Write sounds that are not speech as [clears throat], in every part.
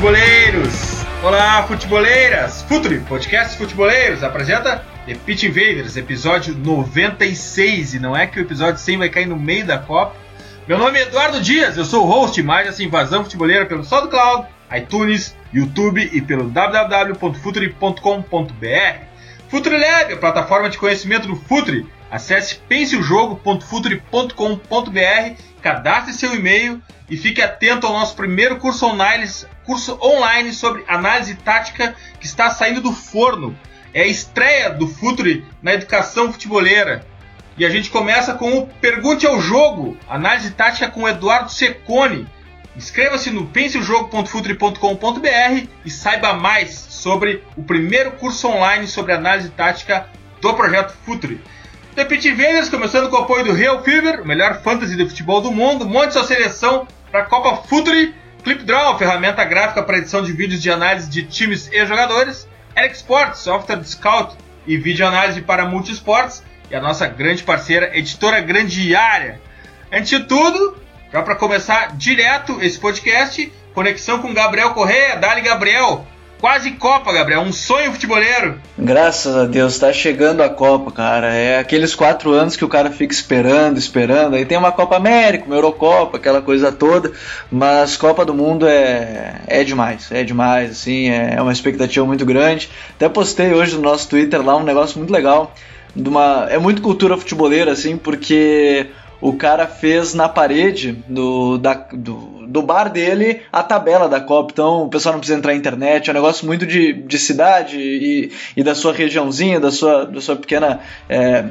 Futeboleiros! Olá, futeboleiras! Futuri, podcast Futeboleiros, apresenta The Pitch Invaders, episódio 96, e não é que o episódio 100 vai cair no meio da Copa. Meu nome é Eduardo Dias, eu sou o host mais essa invasão futeboleira pelo SoundCloud, iTunes, YouTube e pelo www.futuri.com.br. Futuri Lab, a plataforma de conhecimento do Futuri. Acesse penseojogo.futuri.com.br, cadastre seu e-mail e fique atento ao nosso primeiro curso online, curso online sobre análise tática que está saindo do forno. É a estreia do Futuri na educação futeboleira. E a gente começa com o Pergunte ao Jogo, análise tática com Eduardo Secone. Inscreva-se no penseojogo.futuri.com.br e saiba mais sobre o primeiro curso online sobre análise tática do projeto Futuri. The Pit Vendors, começando com o apoio do Real Fever, o melhor fantasy de futebol do mundo. Monte sua seleção para a Copa Futuri. ClipDraw, ferramenta gráfica para edição de vídeos de análise de times e jogadores. Eric Sports, software de scout e vídeo análise para multisports. E a nossa grande parceira, Editora Grandiária. Antes de tudo, já para começar direto esse podcast, conexão com Gabriel Correia. Dali, Gabriel. Quase Copa, Gabriel. Um sonho futeboleiro. Graças a Deus, tá chegando a Copa, cara. É aqueles quatro anos que o cara fica esperando, esperando. Aí tem uma Copa América, uma Eurocopa, aquela coisa toda. Mas Copa do Mundo é, é demais, é demais, assim. É uma expectativa muito grande. Até postei hoje no nosso Twitter lá um negócio muito legal. De uma, é muito cultura futeboleira, assim, porque o cara fez na parede do, da, do, do bar dele a tabela da Copa. Então o pessoal não precisa entrar na internet, é um negócio muito de, de cidade e, e da sua regiãozinha, da sua, da sua pequena. É,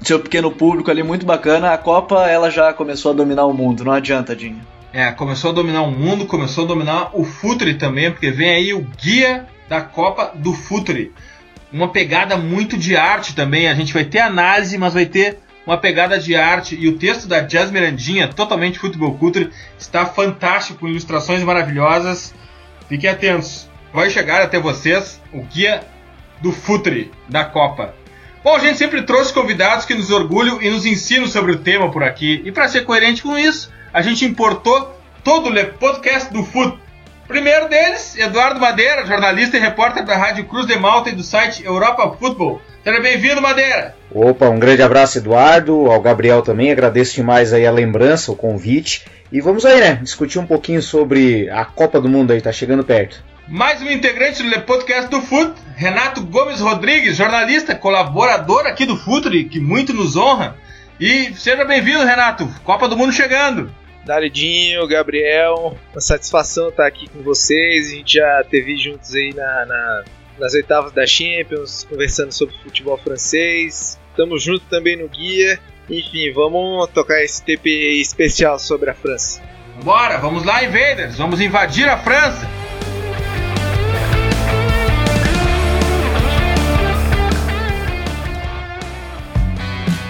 seu pequeno público ali muito bacana. A Copa ela já começou a dominar o mundo, não adianta, Dinho. É, começou a dominar o mundo, começou a dominar o Futuri também, porque vem aí o guia da Copa do Futuri. Uma pegada muito de arte também. A gente vai ter análise, mas vai ter uma pegada de arte e o texto da Jazz Mirandinha, totalmente futebol culture, está fantástico, com ilustrações maravilhosas. Fiquem atentos, vai chegar até vocês o guia do futre da Copa. Bom, a gente sempre trouxe convidados que nos orgulham e nos ensinam sobre o tema por aqui. E para ser coerente com isso, a gente importou todo o podcast do FUT. Primeiro deles, Eduardo Madeira, jornalista e repórter da Rádio Cruz de Malta e do site Europa Football. Seja bem-vindo, Madeira! Opa, um grande abraço, Eduardo, ao Gabriel também, agradeço demais aí a lembrança, o convite. E vamos aí, né, discutir um pouquinho sobre a Copa do Mundo aí, tá chegando perto. Mais um integrante do podcast do FUT, Renato Gomes Rodrigues, jornalista, colaborador aqui do Futuri, que muito nos honra. E seja bem-vindo, Renato, Copa do Mundo chegando. Daridinho, Gabriel, uma satisfação estar aqui com vocês. A gente já teve juntos aí na, na, nas oitavas da Champions, conversando sobre futebol francês. Estamos juntos também no guia. Enfim, vamos tocar esse TP especial sobre a França. Bora, vamos lá, Invaders, vamos invadir a França.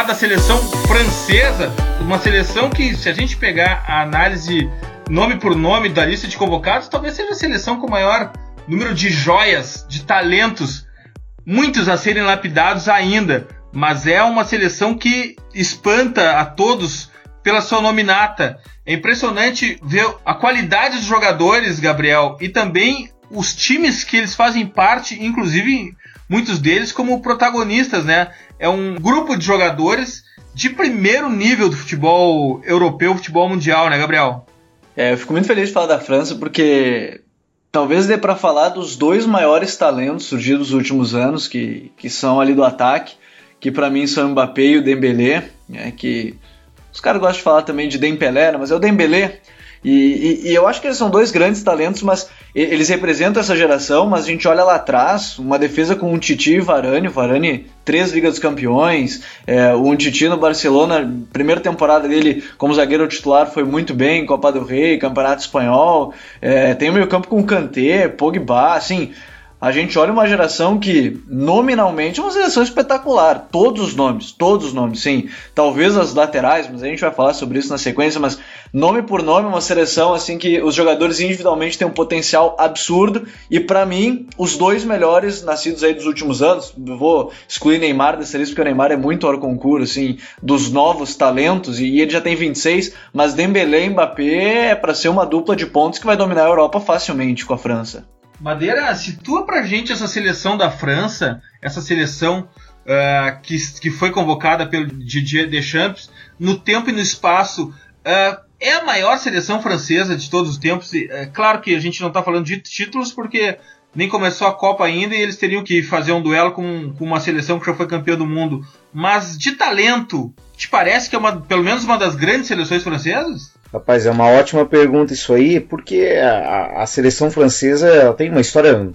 Falar da seleção francesa, uma seleção que, se a gente pegar a análise nome por nome da lista de convocados, talvez seja a seleção com o maior número de joias, de talentos, muitos a serem lapidados ainda, mas é uma seleção que espanta a todos pela sua nominata. É impressionante ver a qualidade dos jogadores, Gabriel, e também os times que eles fazem parte, inclusive muitos deles como protagonistas, né? É um grupo de jogadores de primeiro nível do futebol europeu, futebol mundial, né, Gabriel? É, eu fico muito feliz de falar da França porque talvez dê para falar dos dois maiores talentos surgidos nos últimos anos, que, que são ali do ataque, que para mim são o Mbappé e o Dembélé, né, que os caras gostam de falar também de Dembélé, né, mas é o Dembélé. E, e, e, eu acho que eles são dois grandes talentos, mas eles representam essa geração, mas a gente olha lá atrás, uma defesa com um Titi e Varane, Varane, três Ligas dos Campeões, é, o Titi no Barcelona, primeira temporada dele como zagueiro titular foi muito bem, Copa do Rei, Campeonato Espanhol, é, tem o meio campo com Kanté, Pogba, assim, a gente olha uma geração que, nominalmente, é uma seleção espetacular. Todos os nomes, todos os nomes, sim. Talvez as laterais, mas a gente vai falar sobre isso na sequência, mas nome por nome, uma seleção assim que os jogadores individualmente têm um potencial absurdo. E para mim, os dois melhores nascidos aí dos últimos anos, vou excluir Neymar dessa lista, porque o Neymar é muito hora concurso, assim, dos novos talentos, e ele já tem 26, mas Dembélé e Mbappé é para ser uma dupla de pontos que vai dominar a Europa facilmente com a França. Madeira, situa pra gente essa seleção da França, essa seleção uh, que, que foi convocada pelo Didier Deschamps, no tempo e no espaço. Uh, é a maior seleção francesa de todos os tempos. É claro que a gente não está falando de títulos porque nem começou a Copa ainda e eles teriam que fazer um duelo com, com uma seleção que já foi campeã do mundo. Mas de talento, te parece que é uma, pelo menos uma das grandes seleções francesas? Rapaz, é uma ótima pergunta isso aí, porque a, a seleção francesa tem uma história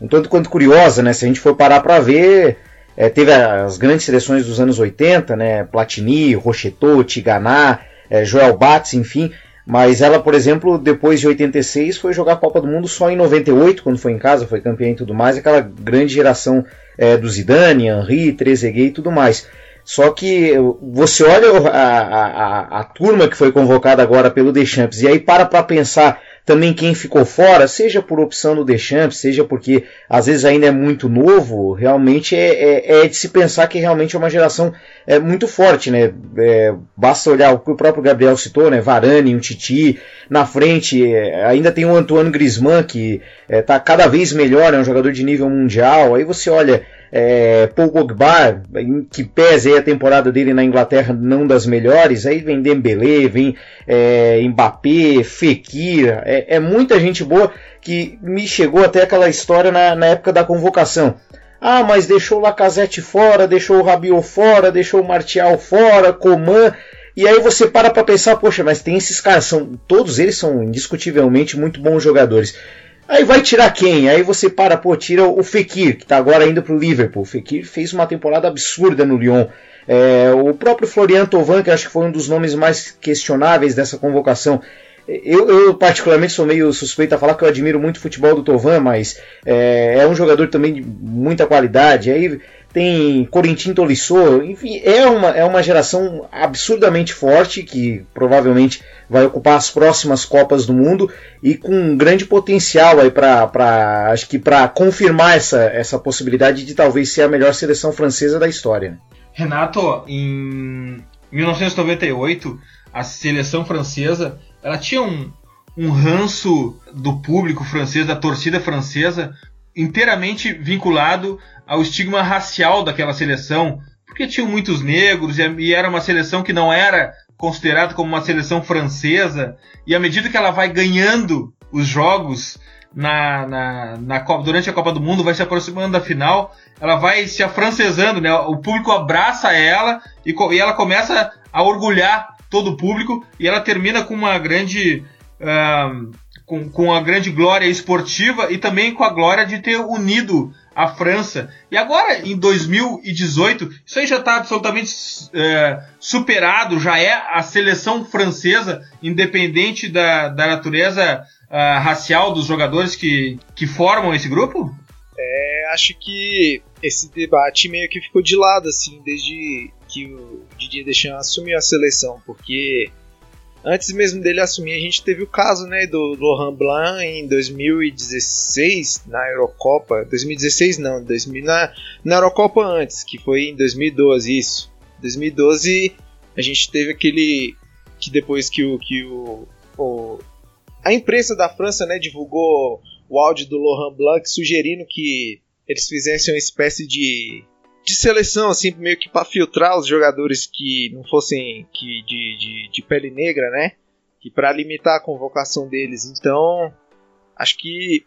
um, tanto quanto curiosa, né? Se a gente for parar para ver, é, teve as grandes seleções dos anos 80, né? Platini, Rocheteau, Tiganá, é, Joel Bates, enfim. Mas ela, por exemplo, depois de 86 foi jogar a Copa do Mundo só em 98, quando foi em casa, foi campeã e tudo mais, aquela grande geração é, do Zidane, Henri, Trezeguet e tudo mais. Só que você olha a, a, a, turma que foi convocada agora pelo Deschamps e aí para para pensar também quem ficou fora, seja por opção do Deschamps, seja porque às vezes ainda é muito novo, realmente é, é, é de se pensar que realmente é uma geração é, muito forte, né? É, basta olhar o que o próprio Gabriel citou, né? Varane, um Titi, na frente é, ainda tem o Antoine Griezmann que está é, cada vez melhor, é um jogador de nível mundial. Aí você olha é, Paul Pogba, que pese a temporada dele na Inglaterra não das melhores, aí vem Dembélé, vem é, Mbappé, Fekir, é, é, muita gente boa que me chegou até aquela história na, na época da convocação. Ah, mas deixou o Lacazette fora, deixou o Rabiot fora, deixou o Martial fora, Coman... E aí você para para pensar, poxa, mas tem esses caras, são, todos eles são indiscutivelmente muito bons jogadores. Aí vai tirar quem? Aí você para, pô, tira o Fekir, que está agora indo para o Liverpool. O Fekir fez uma temporada absurda no Lyon. É, o próprio Florian Tovan, que acho que foi um dos nomes mais questionáveis dessa convocação. Eu, eu, particularmente sou meio suspeito a falar que eu admiro muito o futebol do Tovan, mas é, é um jogador também de muita qualidade. Aí tem Corentin Tolisso, enfim, é uma, é uma geração absurdamente forte que provavelmente vai ocupar as próximas Copas do Mundo e com um grande potencial aí para acho que para confirmar essa, essa possibilidade de talvez ser a melhor seleção francesa da história. Renato, em 1998 a seleção francesa ela tinha um, um ranço do público francês, da torcida francesa, inteiramente vinculado ao estigma racial daquela seleção, porque tinham muitos negros e era uma seleção que não era considerada como uma seleção francesa, e à medida que ela vai ganhando os jogos na, na, na Copa, durante a Copa do Mundo, vai se aproximando da final, ela vai se afrancesando, né? O público abraça ela e, e ela começa a orgulhar todo o público e ela termina com uma grande uh, com, com a grande glória esportiva e também com a glória de ter unido a França. E agora, em 2018, isso aí já está absolutamente é, superado, já é a seleção francesa, independente da, da natureza uh, racial dos jogadores que, que formam esse grupo? É, acho que esse debate meio que ficou de lado, assim, desde que o Didier Deschamps assumiu a seleção, porque antes mesmo dele assumir, a gente teve o caso né, do Laurent Blanc em 2016 na Eurocopa. 2016 não, 2000, na, na Eurocopa antes, que foi em 2012, isso. 2012 a gente teve aquele que depois que o que o, o a imprensa da França né, divulgou o áudio do Laurent Blanc sugerindo que eles fizessem uma espécie de de seleção, assim, meio que para filtrar os jogadores que não fossem que de, de, de pele negra, né? Que para limitar a convocação deles. Então, acho que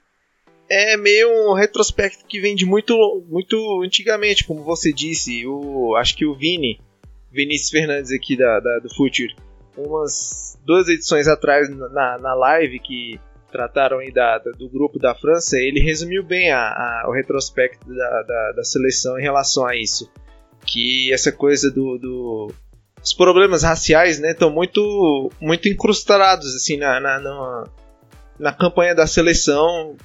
é meio um retrospecto que vem de muito, muito antigamente, como você disse. O, acho que o Vini, Vinícius Fernandes aqui da, da do Future, umas duas edições atrás na, na live que trataram aí da, da, do grupo da França, ele resumiu bem a, a, o retrospecto da, da, da, seleção em relação a isso. Que essa coisa do, do os problemas raciais né estão muito muito incrustados assim na, na, na, na campanha da seleção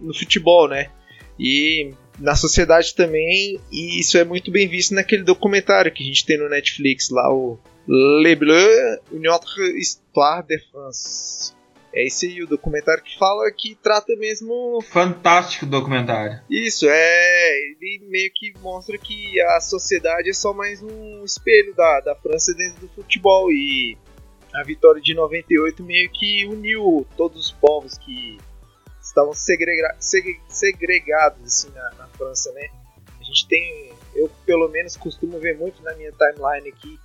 no futebol né e na sociedade também e isso é muito bem visto naquele documentário que a gente tem no Netflix lá o Le Bleu, une autre histoire de France. É esse aí o documentário que fala que trata mesmo. Fantástico documentário. Isso, é. Ele meio que mostra que a sociedade é só mais um espelho da, da França dentro do futebol. E a vitória de 98 meio que uniu todos os povos que estavam segrega segregados assim, na, na França, né? A gente tem. Eu, pelo menos, costumo ver muito na minha timeline aqui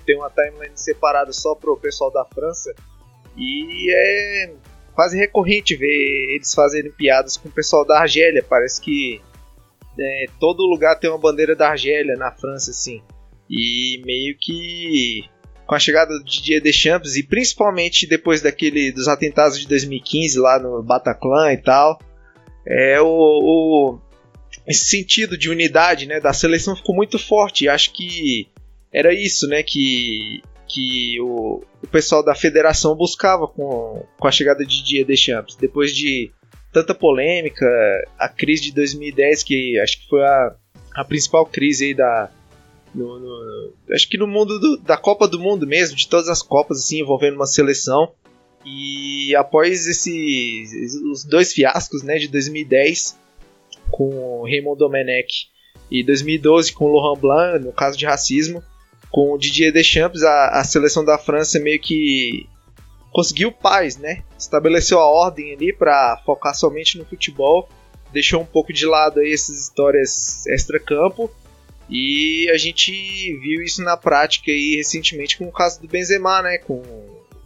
tem uma timeline separada só pro pessoal da França. E é quase recorrente ver eles fazerem piadas com o pessoal da Argélia. Parece que é, todo lugar tem uma bandeira da Argélia na França, assim. E meio que com a chegada do Didier Deschamps e principalmente depois daquele dos atentados de 2015 lá no Bataclan e tal, é o, o esse sentido de unidade, né, da seleção ficou muito forte. Acho que era isso, né, que, que o, o pessoal da federação buscava com, com a chegada de Didier Deschamps. Depois de tanta polêmica, a crise de 2010, que acho que foi a, a principal crise aí da. No, no, acho que no mundo do, da Copa do Mundo mesmo, de todas as Copas assim, envolvendo uma seleção. E após esse, os dois fiascos né, de 2010, com o Raymond Domenech, e 2012 com o Laurent Blanc, no caso de racismo, com o Didier Deschamps, a, a seleção da França meio que conseguiu paz, né? Estabeleceu a ordem ali para focar somente no futebol, deixou um pouco de lado aí essas histórias extra-campo e a gente viu isso na prática aí recentemente com o caso do Benzema, né? Com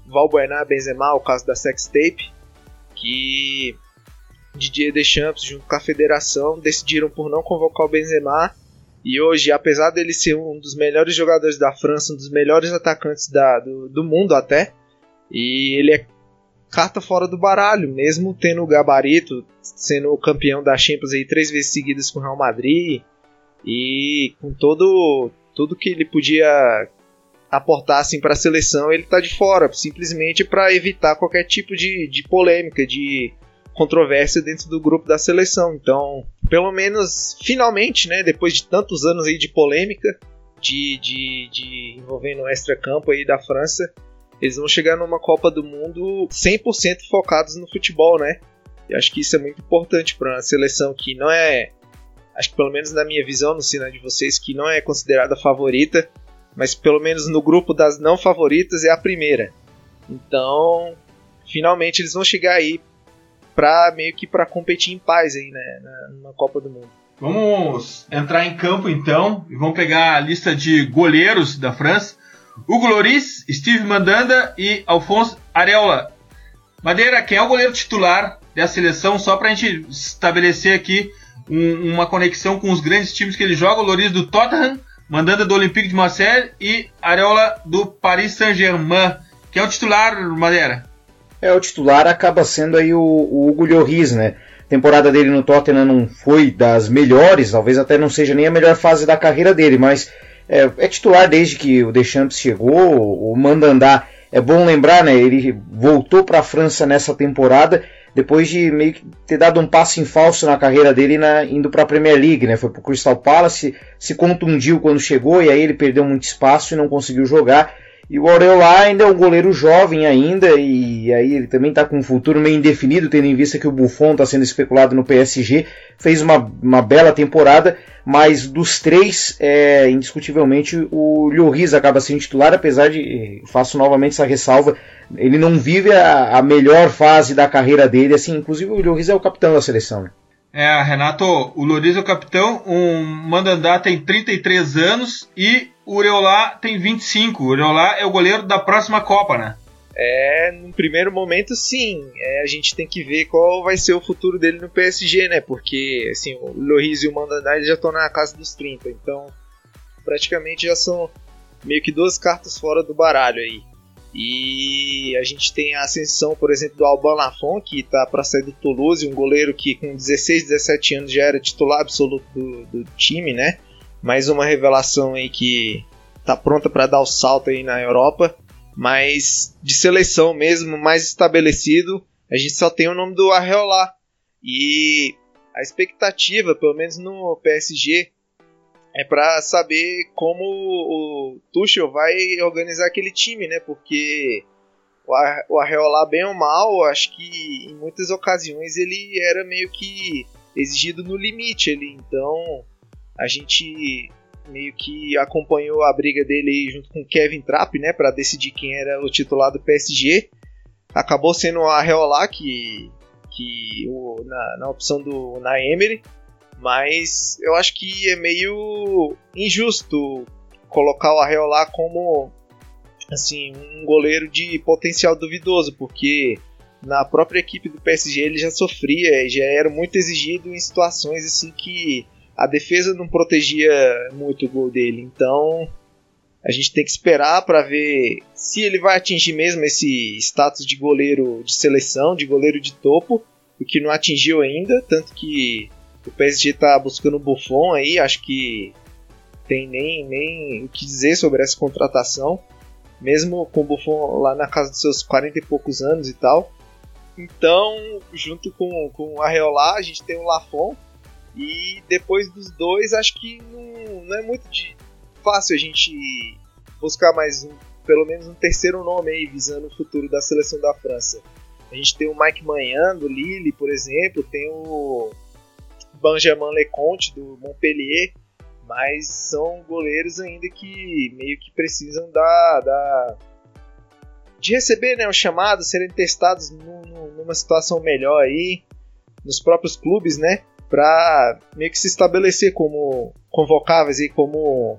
Valbuena Benzema, o caso da sex tape, que Didier Deschamps junto com a federação decidiram por não convocar o Benzema e hoje, apesar dele ser um dos melhores jogadores da França, um dos melhores atacantes da, do, do mundo até, e ele é carta fora do baralho, mesmo tendo o gabarito, sendo campeão da Champions aí três vezes seguidas com o Real Madrid, e com todo tudo que ele podia aportar assim, para a seleção, ele está de fora, simplesmente para evitar qualquer tipo de, de polêmica, de controvérsia dentro do grupo da seleção. Então, pelo menos, finalmente, né, depois de tantos anos aí de polêmica, de, de, de envolvendo o extra-campo aí da França, eles vão chegar numa Copa do Mundo 100% focados no futebol, né? E acho que isso é muito importante para uma seleção que não é, acho que pelo menos na minha visão, no sinal de vocês, que não é considerada favorita, mas pelo menos no grupo das não favoritas é a primeira. Então, finalmente eles vão chegar aí para meio que para competir em paz aí, né, na, na Copa do Mundo. Vamos entrar em campo então e vamos pegar a lista de goleiros da França. Hugo Loris, Steve Mandanda e Alphonse Areola. Madeira, quem é o goleiro titular dessa seleção? Só para a gente estabelecer aqui um, uma conexão com os grandes times que ele joga. O Loris do Tottenham, Mandanda do Olympique de Marseille e Areola do Paris Saint-Germain. Quem é o titular, Madeira? É, o titular acaba sendo aí o, o Hugo Lloris, né? A temporada dele no Tottenham não foi das melhores, talvez até não seja nem a melhor fase da carreira dele, mas é, é titular desde que o Deschamps chegou, o Mandandá. É bom lembrar, né? Ele voltou para a França nessa temporada depois de meio que ter dado um passo em falso na carreira dele na, indo para a Premier League, né? Foi para o Crystal Palace, se contundiu quando chegou e aí ele perdeu muito espaço e não conseguiu jogar. E o Aurelá ainda é um goleiro jovem ainda, e aí ele também está com um futuro meio indefinido, tendo em vista que o Buffon está sendo especulado no PSG. Fez uma, uma bela temporada, mas dos três, é, indiscutivelmente, o Lloris acaba sendo titular, apesar de, faço novamente essa ressalva, ele não vive a, a melhor fase da carreira dele, assim, inclusive o Lloris é o capitão da seleção. É, Renato, o Loris é o capitão, o Mandandá tem 33 anos e o Ureolá tem 25. O Ureolá é o goleiro da próxima Copa, né? É, no primeiro momento, sim. É, a gente tem que ver qual vai ser o futuro dele no PSG, né? Porque, assim, o Loris e o Mandandá já estão na casa dos 30. Então, praticamente já são meio que duas cartas fora do baralho aí. E a gente tem a ascensão, por exemplo, do Alban Lafont, que está para sair do Toulouse, um goleiro que com 16, 17 anos já era titular absoluto do, do time, né? Mais uma revelação aí que está pronta para dar o salto aí na Europa mas de seleção mesmo, mais estabelecido, a gente só tem o nome do Arreolá. E a expectativa, pelo menos no PSG, é para saber como o Tuchel vai organizar aquele time, né? Porque o Arreolá, bem ou mal, acho que em muitas ocasiões ele era meio que exigido no limite ali. Então a gente meio que acompanhou a briga dele junto com Kevin Trapp, né, para decidir quem era o titular do PSG. Acabou sendo a Reolá que, que o, na, na opção do na Emery, mas eu acho que é meio injusto colocar o Arreolá como assim um goleiro de potencial duvidoso, porque na própria equipe do PSG ele já sofria, já era muito exigido em situações assim que a defesa não protegia muito o gol dele. Então a gente tem que esperar para ver se ele vai atingir mesmo esse status de goleiro de seleção, de goleiro de topo, o que não atingiu ainda, tanto que o PSG está buscando o Buffon aí, acho que tem nem, nem o que dizer sobre essa contratação, mesmo com o Buffon lá na casa dos seus 40 e poucos anos e tal. Então, junto com, com o Arreolá, a gente tem o Lafon, e depois dos dois, acho que não, não é muito de, fácil a gente buscar mais um, pelo menos um terceiro nome aí, visando o futuro da seleção da França. A gente tem o Mike Manhan, do Lille, por exemplo, tem o Benjamin Leconte, do Montpellier, mas são goleiros ainda que meio que precisam da, da de receber né, o chamado, serem testados num, numa situação melhor aí, nos próprios clubes, né? Para meio que se estabelecer como convocáveis e como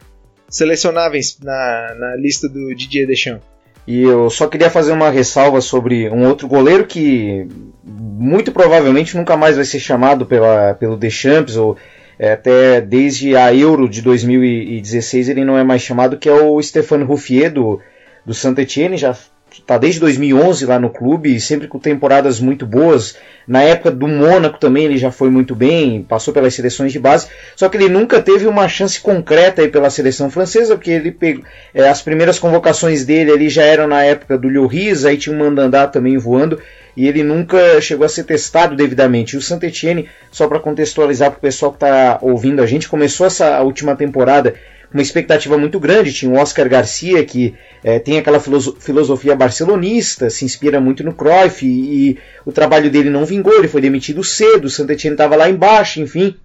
selecionáveis na, na lista do Didier Deschamps. E eu só queria fazer uma ressalva sobre um outro goleiro que muito provavelmente nunca mais vai ser chamado pela, pelo Deschamps, ou é, até desde a Euro de 2016 ele não é mais chamado, que é o Stéphane Ruffier do, do Saint-Etienne, já está desde 2011 lá no clube, sempre com temporadas muito boas. Na época do Mônaco também ele já foi muito bem, passou pelas seleções de base, só que ele nunca teve uma chance concreta aí pela seleção francesa, porque ele pegou, é, as primeiras convocações dele ali já eram na época do Lloris, aí tinha um Mandandá também voando, e ele nunca chegou a ser testado devidamente. E o saint Etienne, só para contextualizar para o pessoal que está ouvindo a gente, começou essa última temporada uma expectativa muito grande. Tinha o Oscar Garcia, que é, tem aquela filosofia barcelonista, se inspira muito no Cruyff, e, e, o trabalho dele não vingou, ele foi demitido cedo, o Saint Etienne estava lá embaixo, enfim.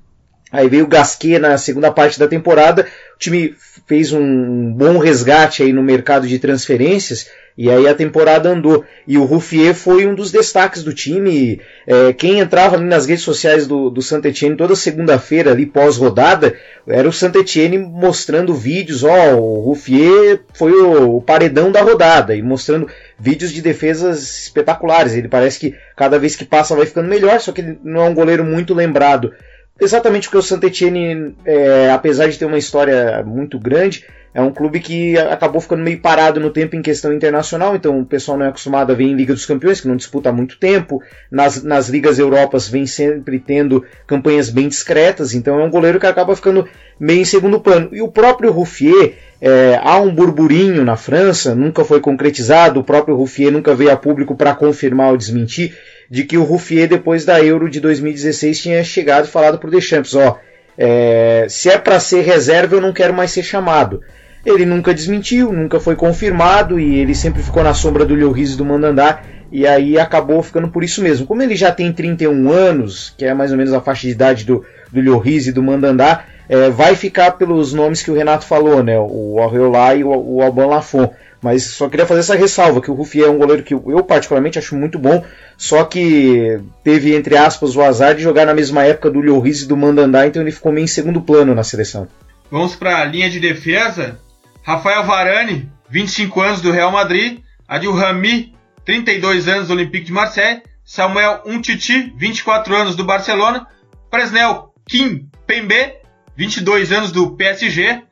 Aí veio o Gasquet na segunda parte da temporada, o time fez um bom resgate aí no mercado de transferências, e aí a temporada andou. E o Ruffier foi um dos destaques do time. É, quem entrava nas redes sociais do, do Saint Etienne toda segunda-feira, ali pós-rodada, era o Saint Etienne mostrando vídeos. Ó, o Ruffier foi o, o, paredão da rodada. E mostrando vídeos de defesas espetaculares. Ele parece que cada vez que passa vai ficando melhor, só que ele não é um goleiro muito lembrado. Exatamente porque o Saint Etienne, é, apesar de ter uma história muito grande, é um clube que acabou ficando meio parado no tempo em questão internacional, então o pessoal não é acostumado a ver em Liga dos Campeões, que não disputa há muito tempo. Nas, nas Ligas Europas vem sempre tendo campanhas bem discretas, então é um goleiro que acaba ficando meio em segundo plano. E o próprio Ruffier, é, há um burburinho na França, nunca foi concretizado, o próprio Ruffier nunca veio a público para confirmar ou desmentir, de que o Ruffier, depois da Euro de 2016, tinha chegado e falado para o Deschamps, ó, é, se é para ser reserva eu não quero mais ser chamado. Ele nunca desmentiu, nunca foi confirmado e ele sempre ficou na sombra do Lloris e do Mandandá e aí acabou ficando por isso mesmo. Como ele já tem 31 anos, que é mais ou menos a faixa de idade do, do Lloris e do Mandandá, é, vai ficar pelos nomes que o Renato falou, né? O Arreolá e o, o Alban Lafon. Mas só queria fazer essa ressalva, que o Ruffier é um goleiro que eu particularmente acho muito bom, só que teve, entre aspas, o azar de jogar na mesma época do Lloris e do Mandandá, então ele ficou meio em segundo plano na seleção. Vamos para a linha de defesa. Rafael Varane, 25 anos do Real Madrid. Adil Rami, 32 anos do Olympique de Marseille, Samuel Umtiti, 24 anos do Barcelona, Presnel Kim Pembe, 22 anos do PSG,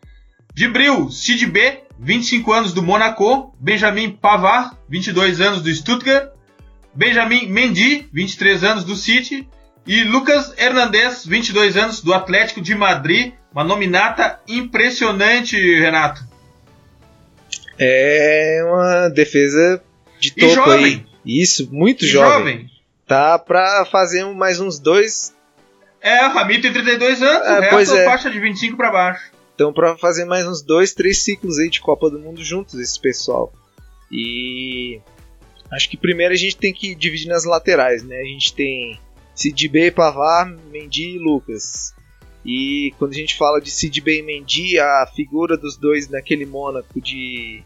Dibril Sidibé, 25 anos do Monaco, Benjamin Pavard, 22 anos do Stuttgart, Benjamin Mendy, 23 anos do City, e Lucas Hernandez, 22 anos do Atlético de Madrid, uma nominata impressionante, Renato. É uma defesa de topo aí. Isso, muito jovem. jovem. Tá pra fazer mais uns dois. É, o Ramiro tem 32 anos, é, o resto é. faixa de 25 para baixo. Então, pra fazer mais uns dois, três ciclos aí de Copa do Mundo juntos, esse pessoal. E. Acho que primeiro a gente tem que dividir nas laterais, né? A gente tem Sidibé, Pavar, Mendy e Lucas. E quando a gente fala de Sidibé e Mendy, a figura dos dois naquele Mônaco de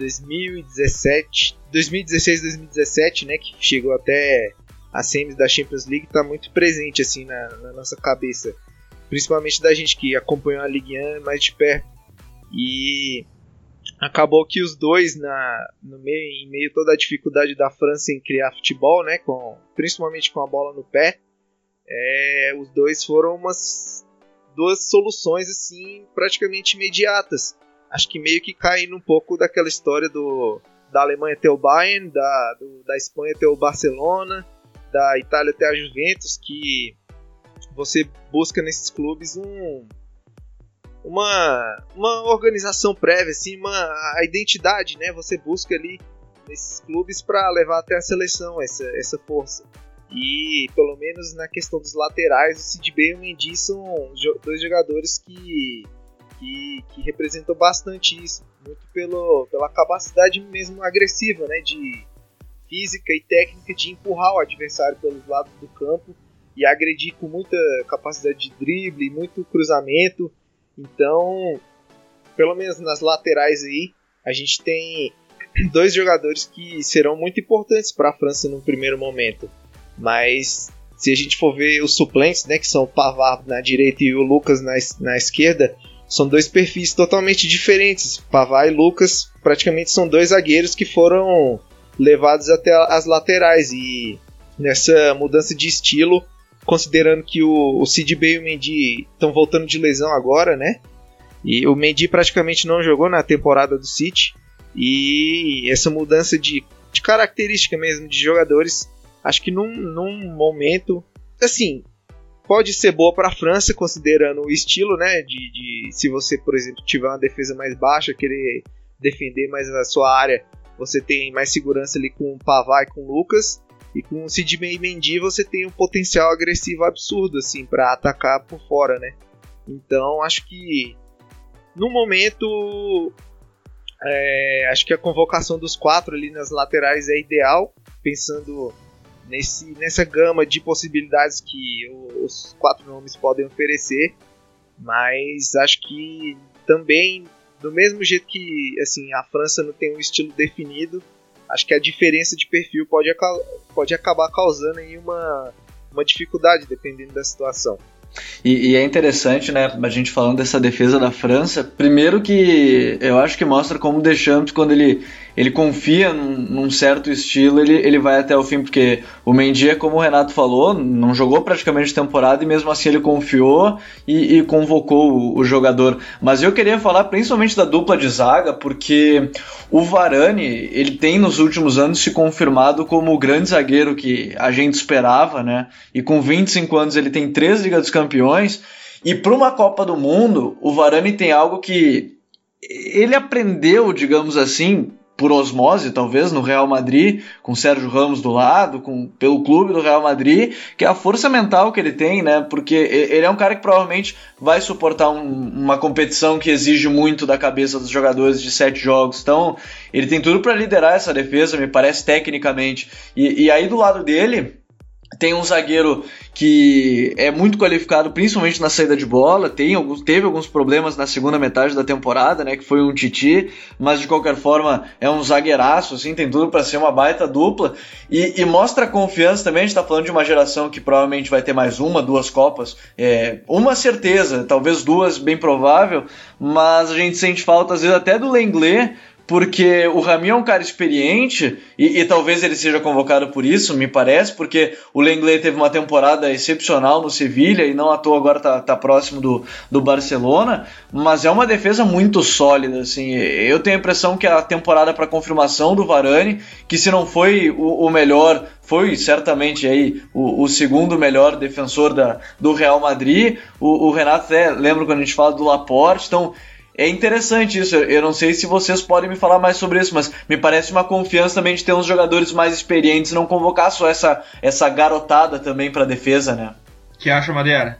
2017, 2016, 2017, né, que chegou até a semis da Champions League, está muito presente assim na, na, nossa cabeça, principalmente da gente que acompanhou a Ligue 1 mais de perto. E acabou que os dois na no meio em meio toda a dificuldade da França em criar futebol, né, com principalmente com a bola no pé, é, os dois foram umas duas soluções assim praticamente imediatas acho que meio que cai um pouco daquela história do da Alemanha ter o Bayern, da, do, da Espanha ter o Barcelona, da Itália ter a Juventus, que você busca nesses clubes um, uma, uma organização prévia, assim, uma, a identidade, né? Você busca ali nesses clubes para levar até a seleção essa, essa força. E pelo menos na questão dos laterais, o Sidney e o Mendy são dois jogadores que que, que representou bastante isso, muito pelo, pela capacidade mesmo agressiva, né, de física e técnica de empurrar o adversário pelos lados do campo e agredir com muita capacidade de drible, muito cruzamento. Então, pelo menos nas laterais aí, a gente tem [clears throat] dois jogadores que serão muito importantes para a França no primeiro momento. Mas se a gente for ver os suplentes, né, que são o Pavard na direita e o Lucas na, na esquerda, são dois perfis totalmente diferentes. Pavá e Lucas praticamente são dois zagueiros que foram levados até as laterais e nessa mudança de estilo, considerando que o, o Sid Bey e o Mendy estão voltando de lesão agora, né? E o Mendy praticamente não jogou na temporada do City e essa mudança de, de característica mesmo de jogadores, acho que num, num momento assim, pode ser boa para a França, considerando o estilo, né? De, de, se você, por exemplo, tiver uma defesa mais baixa, querer defender mais a sua área, você tem mais segurança ali com o Pavard e com o Lucas. E com o Sidney Mendy você tem um potencial agressivo absurdo, assim, para atacar por fora, né? Então acho que no momento é, acho que a convocação dos quatro ali nas laterais é ideal, pensando nesse, nessa gama de possibilidades que os quatro nomes podem oferecer, mas acho que também, do mesmo jeito que assim a França não tem um estilo definido, acho que a diferença de perfil pode, pode acabar causando aí uma, uma dificuldade, dependendo da situação. E, e, é interessante, né, a gente falando dessa defesa da França. Primeiro que eu acho que mostra como Deschamps, quando ele, ele confia num, num, certo estilo, ele, ele vai até o fim, porque o Mendy, como o Renato falou, não jogou praticamente temporada e mesmo assim ele confiou e, e convocou o, o, jogador. Mas eu queria falar principalmente da dupla de zaga, porque o Varane, ele tem nos últimos anos se confirmado como o grande zagueiro que a gente esperava, né, e com 25 anos ele tem três Ligas dos Campeões. E para uma Copa do Mundo, o Varane tem algo que ele aprendeu, digamos assim, por osmose, talvez, no Real Madrid, com Sérgio Ramos do lado, com, pelo clube do Real Madrid, que é a força mental que ele tem, né? Porque ele é um cara que provavelmente vai suportar um, uma competição que exige muito da cabeça dos jogadores de sete jogos. Então, ele tem tudo para liderar essa defesa, me parece, tecnicamente. E, e aí, do lado dele, tem um zagueiro que é muito qualificado, principalmente na saída de bola. Tem alguns, teve alguns problemas na segunda metade da temporada, né? Que foi um Titi, mas de qualquer forma é um zagueiraço, assim, tem tudo para ser uma baita dupla. E, e, mostra confiança também. A gente tá falando de uma geração que provavelmente vai ter mais uma, duas Copas. É, uma certeza, talvez duas, bem provável, mas a gente sente falta, às vezes, até do Lenglet porque o Rami é um cara experiente e, e, talvez ele seja convocado por isso, me parece, porque o Lenglet teve uma temporada excepcional no Sevilha e não à toa agora tá, tá próximo do, do Barcelona, mas é uma defesa muito sólida, assim. Eu tenho a impressão que a temporada para confirmação do Varane, que se não foi o, o melhor foi certamente aí o, o, segundo melhor defensor da, do Real Madrid. O, o Renato até lembra quando a gente fala do Laporte, então é interessante isso. Eu não sei se vocês podem me falar mais sobre isso, mas me parece uma confiança também de ter uns jogadores mais experientes e não convocar só essa, essa garotada também para defesa, né? que acha, Madeira?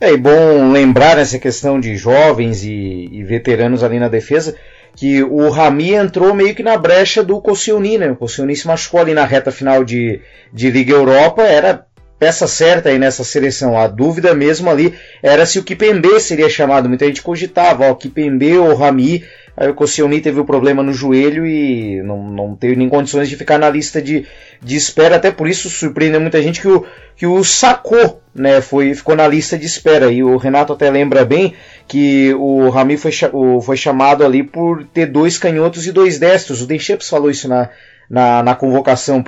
É bom lembrar essa questão de jovens e, e, veteranos ali na defesa que o Rami entrou meio que na brecha do Koscielny, né? O Koscielny se machucou ali na reta final de, de Liga Europa, era peça certa aí nessa seleção. A dúvida mesmo ali era se o Kipembe seria chamado. Muita gente cogitava, ó, Kipembe ou Rami. Aí o Koscielny teve o um problema no joelho e não, não teve nem condições de ficar na lista de, de espera. Até por isso surpreendeu muita gente que o, que o sacou, né? Foi, ficou na lista de espera. E o Renato até lembra bem que o Rami foi, foi chamado ali por ter dois canhotos e dois destros. O Deschamps falou isso na, na, na convocação,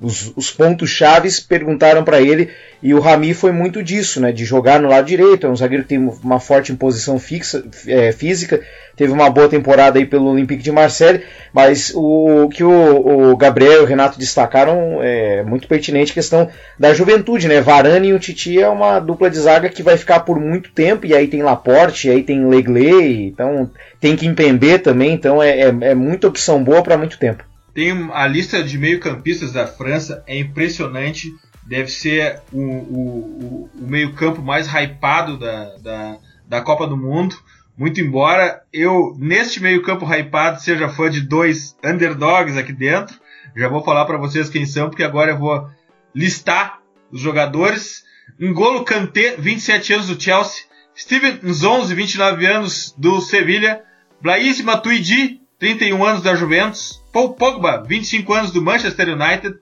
os, os pontos chaves perguntaram para ele e o Rami foi muito disso, né, de jogar no lado direito, é um zagueiro que tem uma forte imposição fixa, é, física, teve uma boa temporada aí pelo Olympique de Marseille, mas o que o, o Gabriel e o Renato destacaram é muito pertinente a questão da juventude, né, Varane e o Titi é uma dupla de zaga que vai ficar por muito tempo, e aí tem Laporte, aí tem Legley, então tem que empender também, então é, é, é muita opção boa para muito tempo. Tem a lista de meio-campistas da França, é impressionante. Deve ser o, o, o meio-campo mais hypado da, da, da Copa do Mundo. Muito embora eu, neste meio-campo hypado, seja fã de dois underdogs aqui dentro. Já vou falar para vocês quem são, porque agora eu vou listar os jogadores. N'Golo Kanté, 27 anos do Chelsea. Steven Nzonzi, 29 anos do Sevilha. Blaise Matuidi, 31 anos da Juventus. Paul Pogba, 25 anos do Manchester United.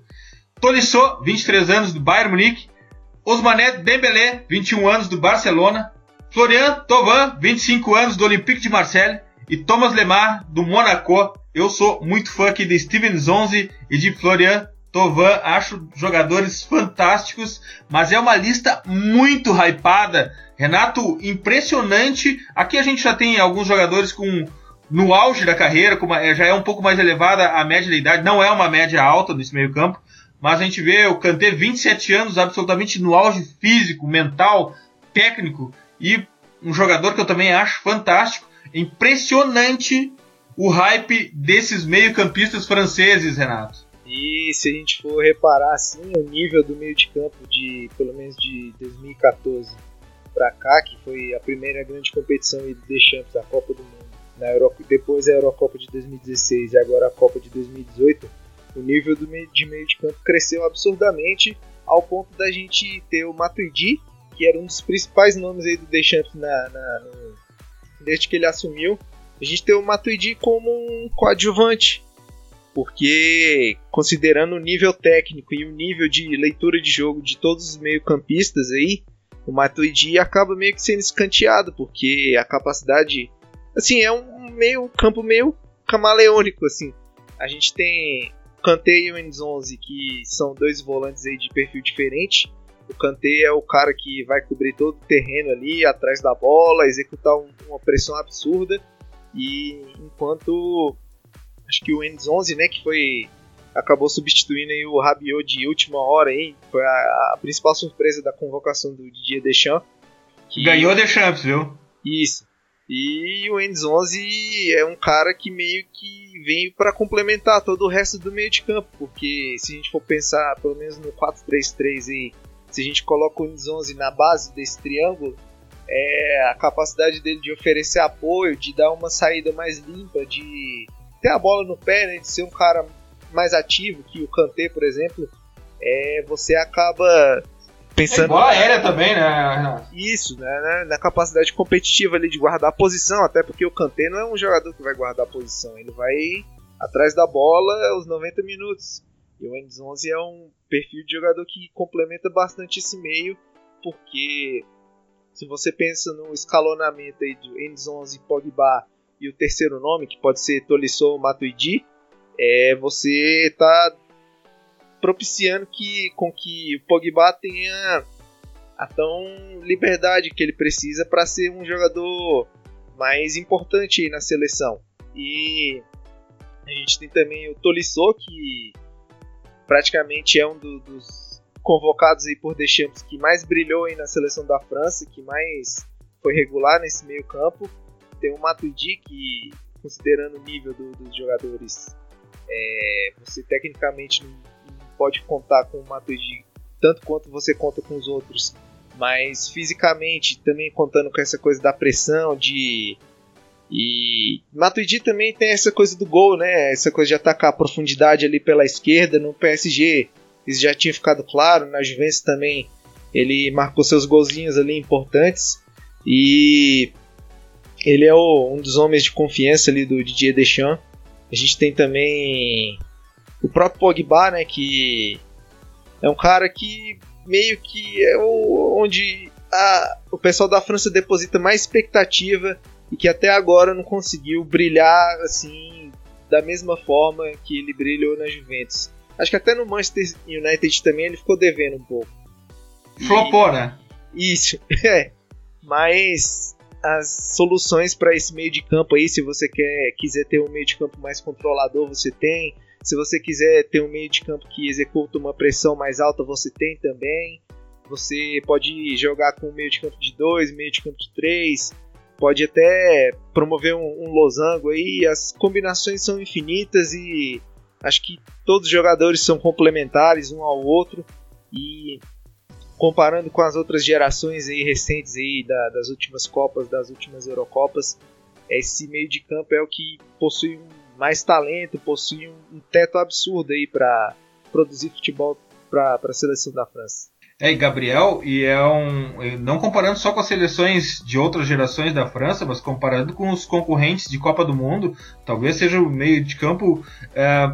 Tolisso, 23 anos do Bayern Munique. Osmané Dembélé, 21 anos do Barcelona. Florian Thauvin, 25 anos do Olympique de Marseille. E Thomas Lemar, do Monaco. Eu sou muito fã aqui de Steven Zonzi e de Florian Thauvin. Acho jogadores fantásticos, mas é uma lista muito hypada. Renato, impressionante. Aqui a gente já tem alguns jogadores com no auge da carreira, é, já é um pouco mais elevada a média da idade, não é uma média alta nesse meio campo, mas a gente vê o Kanté 27 anos absolutamente no auge físico, mental, técnico e um jogador que eu também acho fantástico, impressionante o hype desses meio-campistas franceses, Renato. E se a gente for reparar assim, o nível do meio de campo de pelo menos de 2014 para cá, que foi a primeira grande competição de Deschamps da Copa do Mundo na Euro, depois a Eurocopa de 2016 e agora a Copa de 2018, o nível meio, de meio de campo cresceu absurdamente ao ponto da gente ter o Matuidi, que era um dos principais nomes aí do Deschamps na, na no, desde que ele assumiu, a gente ter o Matuidi como um coadjuvante, porque considerando o nível técnico e o nível de leitura de jogo de todos os meio-campistas aí, o Matuidi acaba meio que sendo escanteado, porque a capacidade assim, é um meio campo meio camaleônico, assim. A gente tem o Kanté e o Enzonzi, que são dois volantes aí de perfil diferente. O Kanté é o cara que vai cobrir todo o terreno ali, atrás da bola, executar um, uma pressão absurda. E enquanto acho que o Enzonzi, né, que foi acabou substituindo aí o Rabiot de última hora aí, foi a, a principal surpresa da convocação do Didier Deschamps. Que... Ganhou Deschamps, viu? Isso. E o Endes 11 é um cara que meio que vem para complementar todo o resto do meio de campo, porque se a gente for pensar pelo menos no 4-3-3 aí, se a gente coloca o Endes 11 na base desse triângulo, é a capacidade dele de oferecer apoio, de dar uma saída mais limpa, de ter a bola no pé, né, de ser um cara mais ativo que o Kanté, por exemplo, é, você acaba Pensando... É bola aérea também, né, Isso, né, Na capacidade competitiva ali de guardar a posição, até porque o Kanté não é um jogador que vai guardar a posição, ele vai atrás da bola os 90 minutos. E o Endes 11 é um perfil de jogador que complementa bastante esse meio, porque se você pensa no escalonamento aí do Endes 11, Pogba e o terceiro nome, que pode ser Tolisso ou Matuidi, é, você está propiciando que, com que o Pogba tenha a tão liberdade que ele precisa para ser um jogador mais importante na seleção. E a gente tem também o Tolisso, que praticamente é um do, dos convocados aí por Deschamps que mais brilhou aí na seleção da França, que mais foi regular nesse meio campo. Tem o Matuidi, que considerando o nível do, dos jogadores, é, você tecnicamente não, pode contar com o Matuidi tanto quanto você conta com os outros, mas fisicamente também contando com essa coisa da pressão, de e Matuidi também tem essa coisa do gol, né? Essa coisa de atacar a profundidade ali pela esquerda no PSG. Isso já tinha ficado claro. Na Juventus também ele marcou seus golzinhos ali importantes. E ele é o, um dos homens de confiança ali do Didier Deschamps. A gente tem também o próprio Pogba, né? Que é um cara que meio que é o, onde a, o pessoal da França deposita mais expectativa e que até agora não conseguiu brilhar assim da mesma forma que ele brilhou na Juventus. Acho que até no Manchester United também ele ficou devendo um pouco. Flopou, né? Isso, [laughs] é. Mas as soluções para esse meio de campo aí, se você quer quiser ter um meio de campo mais controlador, você tem. Se você quiser ter um meio de campo que executa uma pressão mais alta, você tem também. Você pode jogar com um meio de campo de 2, meio de campo de 3 pode até promover um, um losango aí. As combinações são infinitas e acho que todos os jogadores são complementares um ao outro e comparando com as outras gerações aí recentes aí da, das últimas copas, das últimas Eurocopas, esse meio de campo é o que possui mais talento, possui um, teto absurdo aí para produzir futebol para a seleção da França. É, Gabriel, e é um. Não comparando só com as seleções de outras gerações da França, mas comparando com os concorrentes de Copa do Mundo, talvez seja o meio de campo é,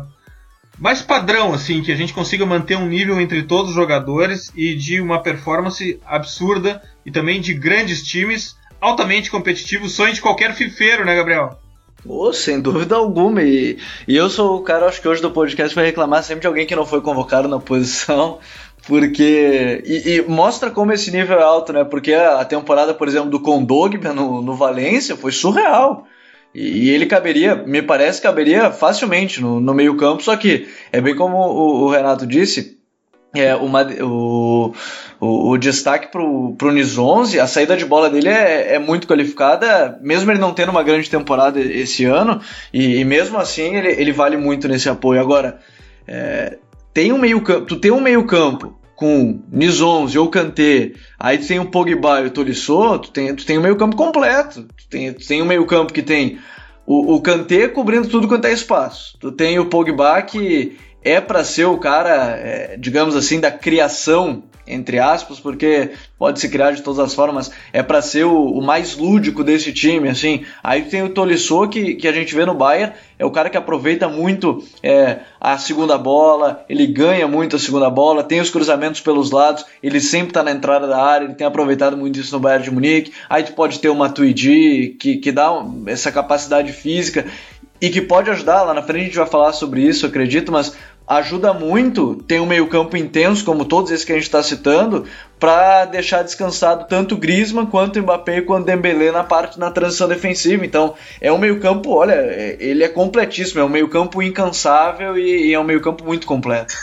mais padrão, assim, que a gente consiga manter um nível entre todos os jogadores e de uma performance absurda e também de grandes times, altamente competitivos, sonho de qualquer fifeiro, né, Gabriel? Oh, sem dúvida alguma. E, e eu sou o cara, acho que hoje do podcast vai reclamar sempre de alguém que não foi convocado na posição. [laughs] Porque. E, e, mostra como esse nível é alto, né? Porque a temporada, por exemplo, do Condogba no, no Valência foi surreal. E, e, ele caberia, me parece, caberia facilmente no, no meio-campo, só que é bem como o, o Renato disse. É, uma, o, o, o, destaque pro, pro Nis 11, a saída de bola dele é, é muito qualificada, mesmo ele não tendo uma grande temporada esse ano, e, e mesmo assim ele, ele vale muito nesse apoio. Agora, é, tem um meio campo, tu tem um meio campo com Nizonze ou Kanté, aí tu tem o Pogba e o Tolisso, tu tem, tu tem o meio campo completo. Tu tem, tu tem um meio campo que tem o, o Kanté cobrindo tudo quanto é espaço. Tu tem o Pogba que é para ser o cara, é, digamos assim, da criação entre aspas, porque pode se criar de todas as formas, é para ser o, o, mais lúdico desse time, assim. Aí tem o Tolisso, que, que a gente vê no Bayern, é o cara que aproveita muito é, a segunda bola, ele ganha muito a segunda bola, tem os cruzamentos pelos lados, ele sempre está na entrada da área, ele tem aproveitado muito isso no Bayern de Munique. Aí tu pode ter o Matuidi, que, que dá essa capacidade física e que pode ajudar, lá na frente a gente vai falar sobre isso, acredito, mas ajuda muito ter um meio-campo intenso, como todos esses que a gente está citando, para deixar descansado tanto o Griezmann quanto o Mbappé quanto o Dembélé na parte na transição defensiva. Então, é um meio-campo, olha, é, ele é completíssimo, é um meio-campo incansável e, e, é um meio-campo muito completo.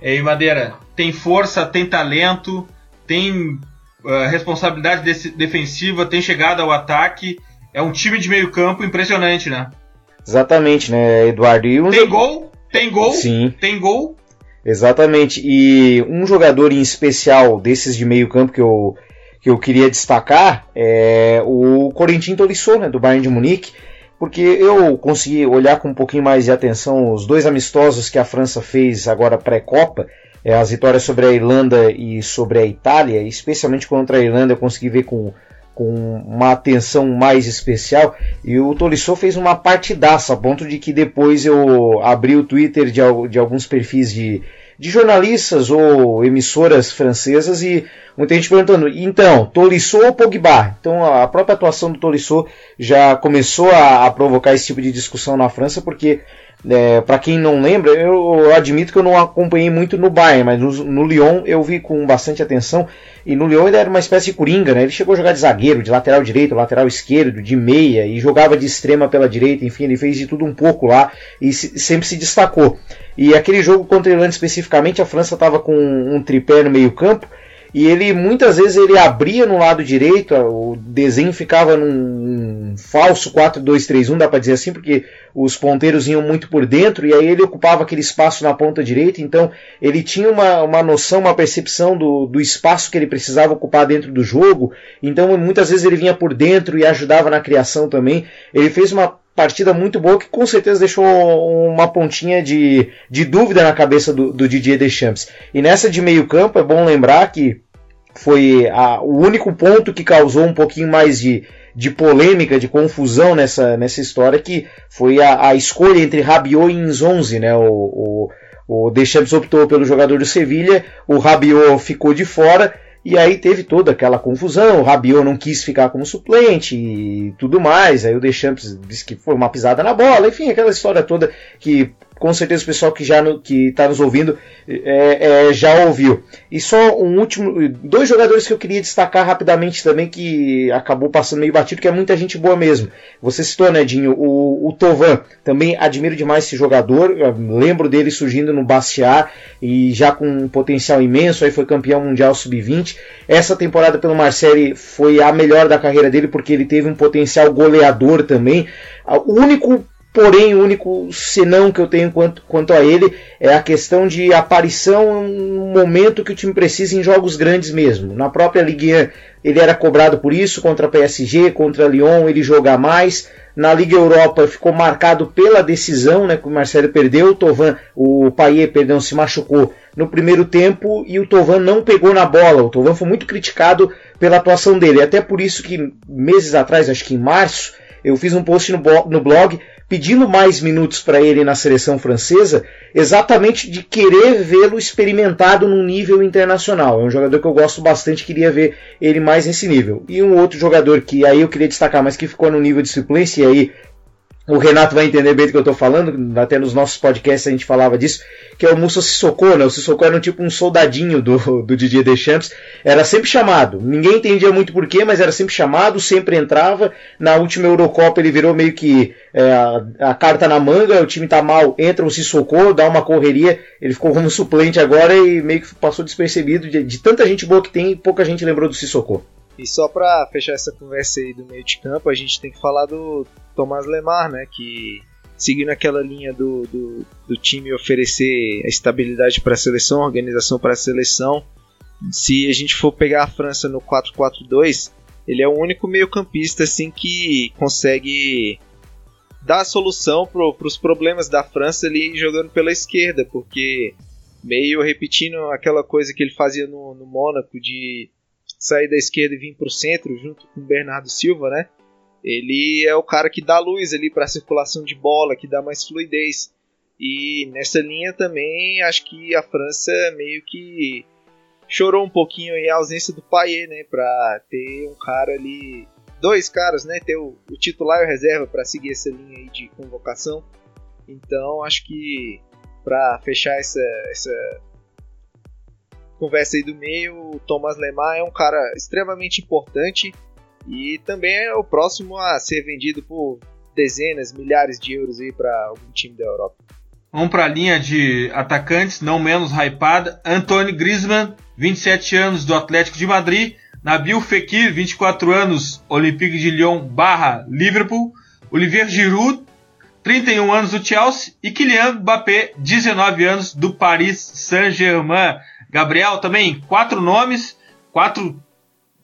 E aí, Madeira, tem força, tem talento, tem uh, responsabilidade defensiva, tem chegada ao ataque. É um time de meio-campo impressionante, né? Exatamente, né, Eduardo? E um tem gol, tem gol? Sim. Tem gol? Exatamente. E um jogador em especial desses de meio campo que eu, que eu queria destacar é o Corentin Tolisso, né, do Bayern de Munique, porque eu consegui olhar com um pouquinho mais de atenção os dois amistosos que a França fez agora pré-copa, é, as vitórias sobre a Irlanda e sobre a Itália, especialmente contra a Irlanda eu consegui ver com com uma atenção mais especial. E o Tolisso fez uma partidaça, a ponto de que depois eu abri o Twitter de, de alguns perfis de, de jornalistas ou emissoras francesas e muita gente perguntando, então, Tolisso ou Pogba? Então a própria atuação do Tolisso já começou a, a provocar esse tipo de discussão na França, porque é, para quem não lembra, eu admito que eu não acompanhei muito no Bayern, mas no, no, Lyon eu vi com bastante atenção. E no Lyon ele era uma espécie de coringa, né? Ele chegou a jogar de zagueiro, de lateral direito, lateral esquerdo, de meia, e jogava de extrema pela direita, enfim, ele fez de tudo um pouco lá e se, sempre se destacou. E aquele jogo contra a Irlanda especificamente, a França estava com um tripé no meio campo, e ele muitas vezes ele abria no lado direito, o desenho ficava num falso 4-2-3-1, dá para dizer assim, porque os ponteiros iam muito por dentro e aí ele ocupava aquele espaço na ponta direita, então ele tinha uma, uma noção, uma percepção do, do espaço que ele precisava ocupar dentro do jogo, então muitas vezes ele vinha por dentro e ajudava na criação também. Ele fez uma partida muito boa que com certeza deixou uma pontinha de, de dúvida na cabeça do, do Didier Deschamps. E nessa de meio campo é bom lembrar que foi a, o único ponto que causou um pouquinho mais de, de polêmica, de confusão nessa, nessa história, que foi a, a escolha entre Rabiot e Inzonzi, né? O, o, o Deschamps optou pelo jogador do Sevilha, o Rabiot ficou de fora, e aí teve toda aquela confusão, o Rabiot não quis ficar como suplente e tudo mais, aí o Deschamps disse que foi uma pisada na bola, enfim, aquela história toda que com certeza o pessoal que já no, que está nos ouvindo é, é, já ouviu. E só um último, dois jogadores que eu queria destacar rapidamente também que acabou passando meio batido, que é muita gente boa mesmo. Você citou, Nedinho, o, o Tovan. Também admiro demais esse jogador. lembro dele surgindo no Bastiat e já com um potencial imenso. Aí foi campeão mundial sub-20. Essa temporada pelo Marseille foi a melhor da carreira dele porque ele teve um potencial goleador também. O único Porém, o único senão que eu tenho quanto, quanto a ele é a questão de aparição no momento que o time precisa em jogos grandes mesmo. Na própria Ligue 1 ele era cobrado por isso, contra PSG, contra Lyon ele jogar mais. Na Liga Europa ficou marcado pela decisão, né, que o Marcelo perdeu, o Tovan, o Payet, perdão, se machucou no primeiro tempo e o Tovan não pegou na bola. O Tovan foi muito criticado pela atuação dele. Até por isso que meses atrás, acho que em março, eu fiz um post no blog pedindo mais minutos para ele na seleção francesa, exatamente de querer vê-lo experimentado num nível internacional. É um jogador que eu gosto bastante, queria ver ele mais nesse nível. E um outro jogador que aí eu queria destacar, mas que ficou no nível de suplência, e aí o Renato vai entender bem do que eu estou falando, até nos nossos podcasts a gente falava disso, que é o Mussa Sissoko, né? O Sissoko era um tipo um soldadinho do, do Didier Deschamps, era sempre chamado, ninguém entendia muito porquê, mas era sempre chamado, sempre entrava, na última Eurocopa ele virou meio que é, a, a, carta na manga, o time tá mal, entra o Sissoko, dá uma correria, ele ficou como [laughs] suplente agora e meio que passou despercebido de, de tanta gente boa que tem, pouca gente lembrou do Sissoko. E só para fechar essa conversa aí do meio de campo, a gente tem que falar do Thomas Lemar, né? Que seguindo aquela linha do, do, do time oferecer a estabilidade para a seleção, organização para a seleção. Se a gente for pegar a França no 4-4-2, ele é o único meio-campista assim que consegue dar a solução para os problemas da França ali jogando pela esquerda, porque meio repetindo aquela coisa que ele fazia no, no Mônaco de sair da esquerda e vir para o centro junto com o Bernardo Silva, né? Ele é o cara que dá luz ali para a circulação de bola, que dá mais fluidez. E nessa linha também acho que a França meio que chorou um pouquinho aí a ausência do Payet, né, para ter um cara ali, dois caras, né, ter o, o titular e o reserva para seguir essa linha aí de convocação. Então acho que para fechar essa, essa conversa aí do meio, o Thomas Lemar é um cara extremamente importante e também é o próximo a ser vendido por dezenas, milhares de euros aí para algum time da Europa. Vamos para a linha de atacantes, não menos hypada. Antoine Griezmann, 27 anos do Atlético de Madrid. Nabil Fekir, 24 anos, Olympique de Lyon barra Liverpool. Olivier Giroud, 31 anos do Chelsea. E Kylian Mbappé, 19 anos do Paris Saint-Germain. Gabriel também, quatro nomes, quatro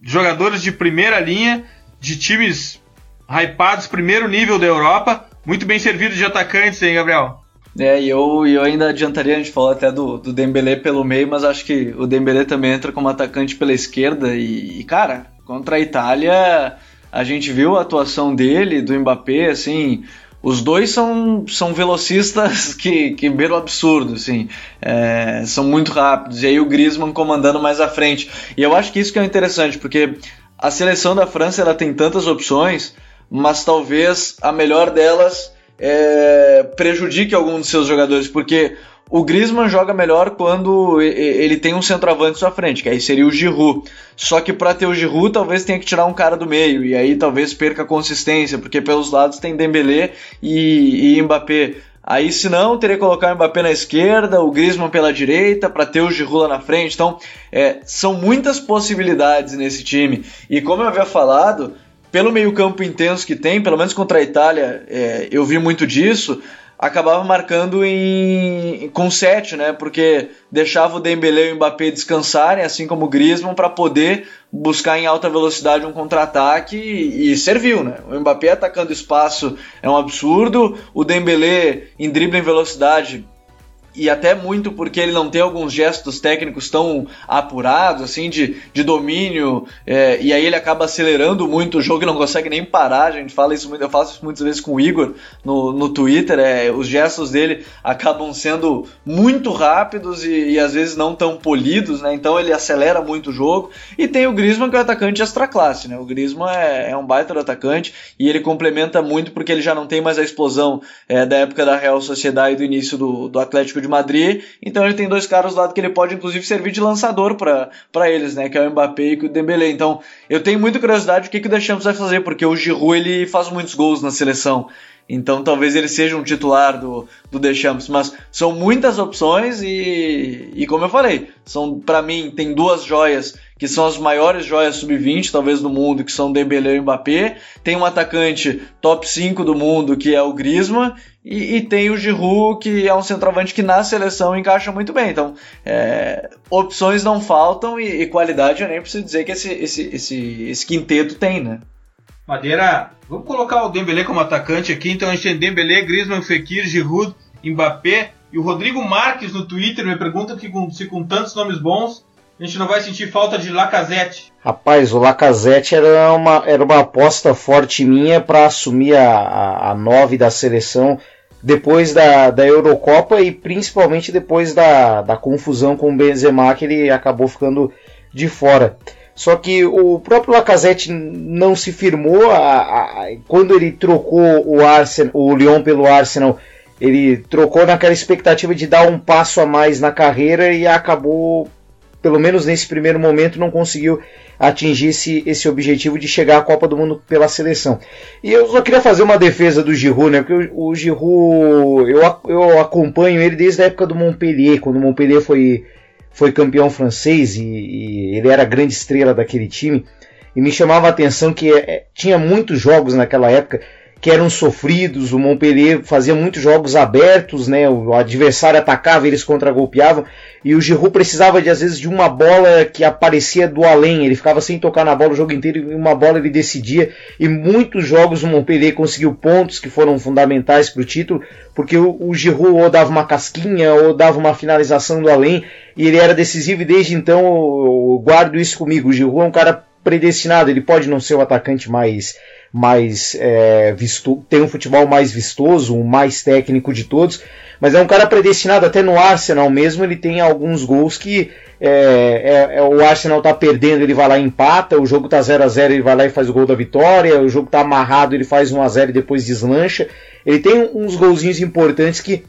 jogadores de primeira linha, de times hypados, primeiro nível da Europa, muito bem servido de atacantes, hein, Gabriel? É, e eu, eu ainda adiantaria, a gente falou até do, do Dembélé pelo meio, mas acho que o Dembélé também entra como atacante pela esquerda e, e, cara, contra a Itália a gente viu a atuação dele, do Mbappé, assim, os dois são, são velocistas [laughs] que, que beiram absurdo, assim. É, são muito rápidos. E aí o Griezmann comandando mais à frente. E eu acho que isso que é interessante, porque a seleção da França ela tem tantas opções, mas talvez a melhor delas é, prejudique algum dos seus jogadores, porque o Griezmann joga melhor quando ele tem um centroavante à sua frente, que aí seria o Giroud. Só que para ter o Giroud, talvez tenha que tirar um cara do meio, e aí talvez perca a consistência, porque pelos lados tem Dembélé e, e Mbappé. Aí, se não, teria que colocar o Mbappé na esquerda, o Griezmann pela direita, para ter o Giroud lá na frente. Então, é, são muitas possibilidades nesse time. E como eu havia falado, pelo meio-campo intenso que tem, pelo menos contra a Itália, é, eu vi muito disso acabava marcando em, com 7, né? Porque deixava o Dembélé e o Mbappé descansarem, assim como o Griezmann, para poder buscar em alta velocidade um contra-ataque e, e, serviu, né? O Mbappé atacando espaço é um absurdo, o Dembélé em drible em velocidade e até muito porque ele não tem alguns gestos técnicos tão apurados, assim, de, de domínio, é, e aí ele acaba acelerando muito o jogo e não consegue nem parar. A gente fala isso muito, eu faço isso muitas vezes com o Igor no, no Twitter. É, os gestos dele acabam sendo muito rápidos e, e, às vezes não tão polidos, né? Então ele acelera muito o jogo. E tem o Griezmann, que é o atacante extra classe, né? O Griezmann é, é um baita atacante e ele complementa muito porque ele já não tem mais a explosão é, da época da Real Sociedade e do início do, do Atlético de Madrid, então ele tem dois caras lá que ele pode inclusive servir de lançador para eles, né, que é o Mbappé e o Dembélé. Então, eu tenho muita curiosidade o que, que o Deschamps vai fazer, porque o Giroud ele faz muitos gols na seleção. Então talvez ele seja um titular do, do Deschamps, mas são muitas opções e, e como eu falei, são para mim tem duas joias que são as maiores joias sub-20 talvez do mundo, que são Dembélé e Mbappé. Tem um atacante top 5 do mundo que é o Griezmann e, e, tem o Giroud, que é um centroavante que na seleção encaixa muito bem. Então, é, opções não faltam e, e, qualidade eu nem preciso dizer que esse, esse, esse, esse quinteto tem, né? Madeira, vamos colocar o Dembélé como atacante aqui. Então a gente tem Dembélé, Griezmann, Fekir, Giroud, Mbappé e o Rodrigo Marques no Twitter me pergunta que se com tantos nomes bons a gente não vai sentir falta de Lacazette. Rapaz, o Lacazette era uma, era uma aposta forte minha para assumir a, a, a nove da seleção depois da, da Eurocopa e principalmente depois da, da confusão com o Benzema que ele acabou ficando de fora. Só que o próprio Lacazette não se firmou a, a, quando ele trocou o, Arsenal, o Lyon pelo Arsenal. Ele trocou naquela expectativa de dar um passo a mais na carreira e acabou pelo menos nesse primeiro momento, não conseguiu atingir esse, esse objetivo de chegar à Copa do Mundo pela seleção. E eu só queria fazer uma defesa do Giroud, né? Porque o, o Giroud, eu, eu acompanho ele desde a época do Montpellier, quando o Montpellier foi, foi campeão francês e, e ele era a grande estrela daquele time. E me chamava a atenção que é, tinha muitos jogos naquela época que eram sofridos. O Montpellier fazia muitos jogos abertos, né? O adversário atacava, eles contragolpeavam. E o Giroud precisava de às vezes de uma bola que aparecia do além. Ele ficava sem tocar na bola o jogo inteiro e uma bola ele decidia. E muitos jogos o Montpellier conseguiu pontos que foram fundamentais para o título, porque o, o Giroud ou dava uma casquinha ou dava uma finalização do além e ele era decisivo. E desde então eu, eu guardo isso comigo. O Giroud é um cara predestinado. Ele pode não ser o atacante mais mais é, visto, tem um futebol mais vistoso, o mais técnico de todos, mas é um cara predestinado até no Arsenal mesmo, ele tem alguns gols que é, é, é o Arsenal tá perdendo, ele vai lá e empata, o jogo tá 0 a 0 ele vai lá e faz o gol da vitória, o jogo tá amarrado, ele faz 1 a 0 e depois deslancha. Ele tem uns golzinhos importantes que,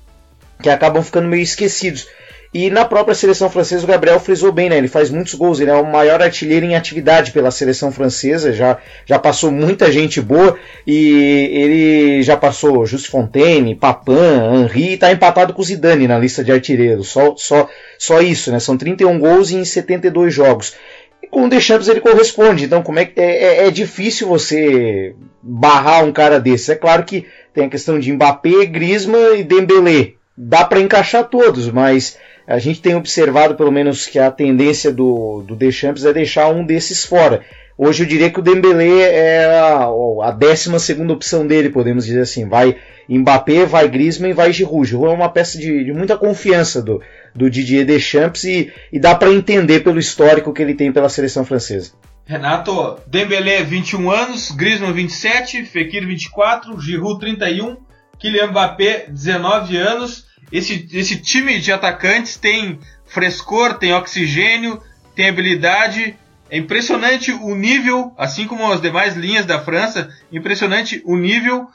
que acabam ficando meio esquecidos. E na própria seleção francesa, o Gabriel frisou bem, né? Ele faz muitos gols, ele é o maior artilheiro em atividade pela seleção francesa, já, já passou muita gente boa e ele já passou Just Fontaine, Papin, Henri e está empatado com o Zidane na lista de artilheiros. Só, só, só isso, né? São 31 gols em 72 jogos. E com o Deschamps ele corresponde, então como é que é, é, é difícil você barrar um cara desse. É claro que tem a questão de Mbappé, Griezmann e Dembélé. Dá para encaixar todos, mas a gente tem observado pelo menos que a tendência do, do Deschamps é deixar um desses fora. Hoje eu diria que o Dembélé é a, a 12 segunda opção dele, podemos dizer assim. Vai Mbappé, vai Griezmann vai Giroud. Giroud é uma peça de, de muita confiança do, do Didier Deschamps e, e dá para entender pelo histórico que ele tem pela seleção francesa. Renato, Dembélé 21 anos, Griezmann 27, Fekir 24, Giroud 31, Kylian Mbappé, 19 anos. Esse, esse time de atacantes tem frescor, tem oxigênio, tem habilidade. É impressionante o nível, assim como as demais linhas da França, impressionante o nível,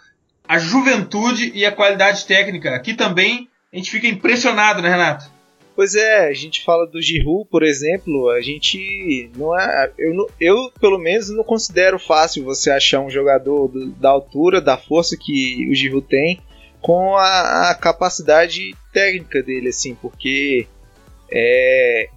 a juventude e a qualidade técnica. Aqui também a gente fica impressionado, né, Renato? Pois é, a gente fala do Giroud, por exemplo, a gente não é, eu, eu pelo menos não considero fácil você achar um jogador do, da altura, da força que o Giroud tem, com a, a, capacidade técnica dele, assim, porque é,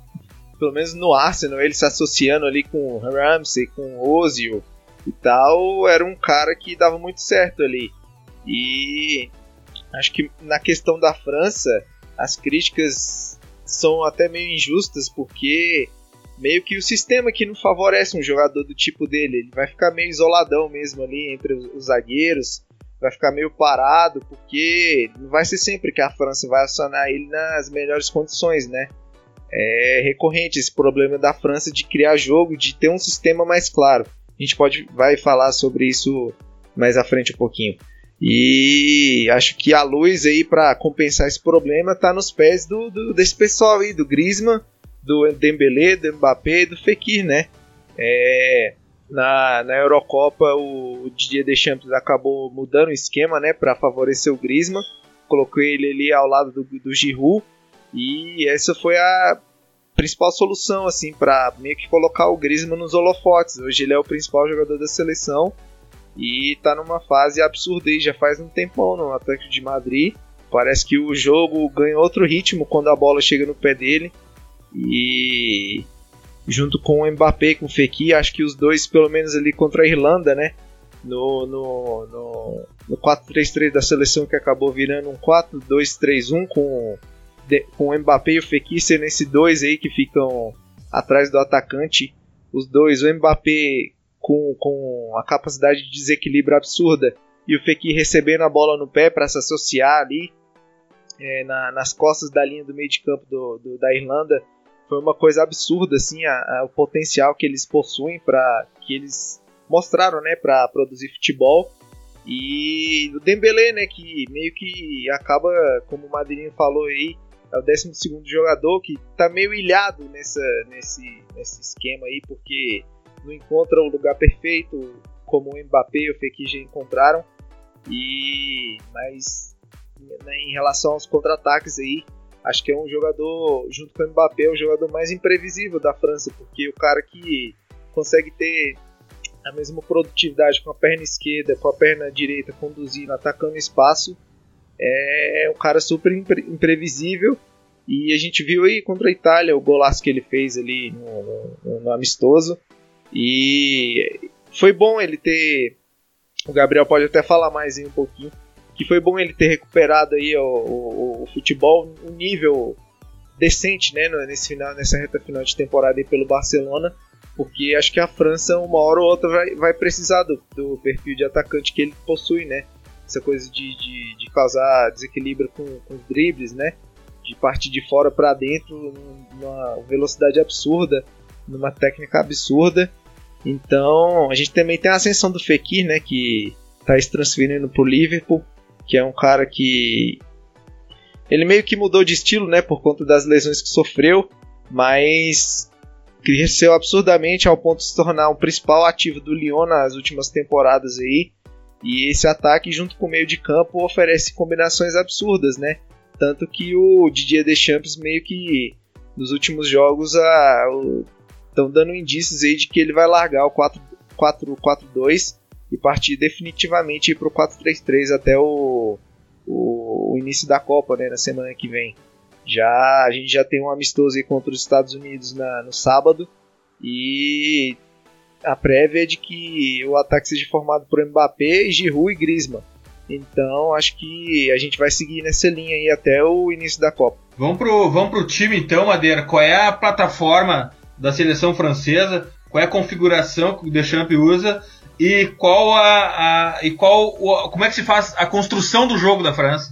pelo menos no Arsenal ele se associando ali com Ramsey, com Ozil e tal, era um cara que dava muito certo ali. E acho que na questão da França, as críticas são até meio injustas, porque meio que o sistema que não favorece um jogador do tipo dele. Ele vai ficar meio isoladão mesmo ali entre os zagueiros, vai ficar meio parado, porque não vai ser sempre que a França vai acionar ele nas melhores condições, né? É recorrente esse problema da França de criar jogo, de ter um sistema mais claro. A gente pode vai falar sobre isso mais à frente um pouquinho. E acho que a luz aí para compensar esse problema tá nos pés do, do, desse pessoal aí, do Griezmann, do Dembélé, do Mbappé e do Fekir, né? É, na, na Eurocopa o Didier Deschamps acabou mudando o esquema, né, para favorecer o Griezmann. Colocou ele ali ao lado do, do Giroud e essa foi a principal solução assim para meio que colocar o Griezmann nos holofotes. Hoje ele é o principal jogador da seleção e tá numa fase absurda aí, já faz um tempão no Atlético de Madrid. Parece que o jogo ganha outro ritmo quando a bola chega no pé dele. E junto com o Mbappé, com o Fekir, acho que os dois, pelo menos ali contra a Irlanda, né? No, no, no, no 4-3-3 da seleção que acabou virando um 4-2-3-1 com, com o Mbappé e o Fekir sendo esses dois aí que ficam atrás do atacante. Os dois, o Mbappé com, com a capacidade de desequilíbrio absurda e o Fekir recebendo a bola no pé para se associar ali é, na, nas costas da linha do meio de campo do, do, da Irlanda foi uma coisa absurda assim a, a, o potencial que eles possuem para que eles mostraram né para produzir futebol e o Dembélé né que meio que acaba como o Madrinho falou aí é o 12 jogador que tá meio ilhado nessa, nesse, nesse esquema aí porque não encontra o lugar perfeito como o Mbappé e o Fekir já encontraram. E mas né, em relação aos contra-ataques aí, acho que é um jogador junto com o Mbappé, o jogador mais imprevisível da França, porque o cara que consegue ter a mesma produtividade com a perna esquerda, com a perna direita conduzindo, atacando espaço, é um cara super impre imprevisível. E a gente viu aí contra a Itália o golaço que ele fez ali no, no, no amistoso. E foi bom ele ter. O Gabriel pode até falar mais aí um pouquinho. Que foi bom ele ter recuperado aí o, o, o futebol um nível decente, né, nesse final, nessa reta final de temporada aí pelo Barcelona, porque acho que a França uma hora ou outra vai, vai precisar do, do perfil de atacante que ele possui, né? Essa coisa de, de, de causar desequilíbrio com, com os dribles, né? De partir de fora para dentro numa velocidade absurda, numa técnica absurda. Então, a gente também tem a ascensão do Fekir, né, que está se transferindo para o Liverpool, que é um cara que ele meio que mudou de estilo, né, por conta das lesões que sofreu, mas cresceu absurdamente ao ponto de se tornar um principal ativo do Lyon nas últimas temporadas aí. E esse ataque junto com o meio de campo oferece combinações absurdas, né? Tanto que o Didier Deschamps meio que nos últimos jogos estão dando indícios aí de que ele vai largar o 4-4-2 e partir definitivamente para o 4-3-3 até o, o, o, início da Copa, né, na semana que vem. Já a gente já tem um amistoso aí contra os Estados Unidos na, no sábado e a prévia é de que o ataque seja formado por Mbappé, Giroud e Griezmann. Então acho que a gente vai seguir nessa linha aí até o início da Copa. Vamos pro, vamos pro time então, Madeira. Qual é a plataforma da seleção francesa, qual é a configuração que o Deschamps usa e qual a, a e qual o, como é que se faz a construção do jogo da França?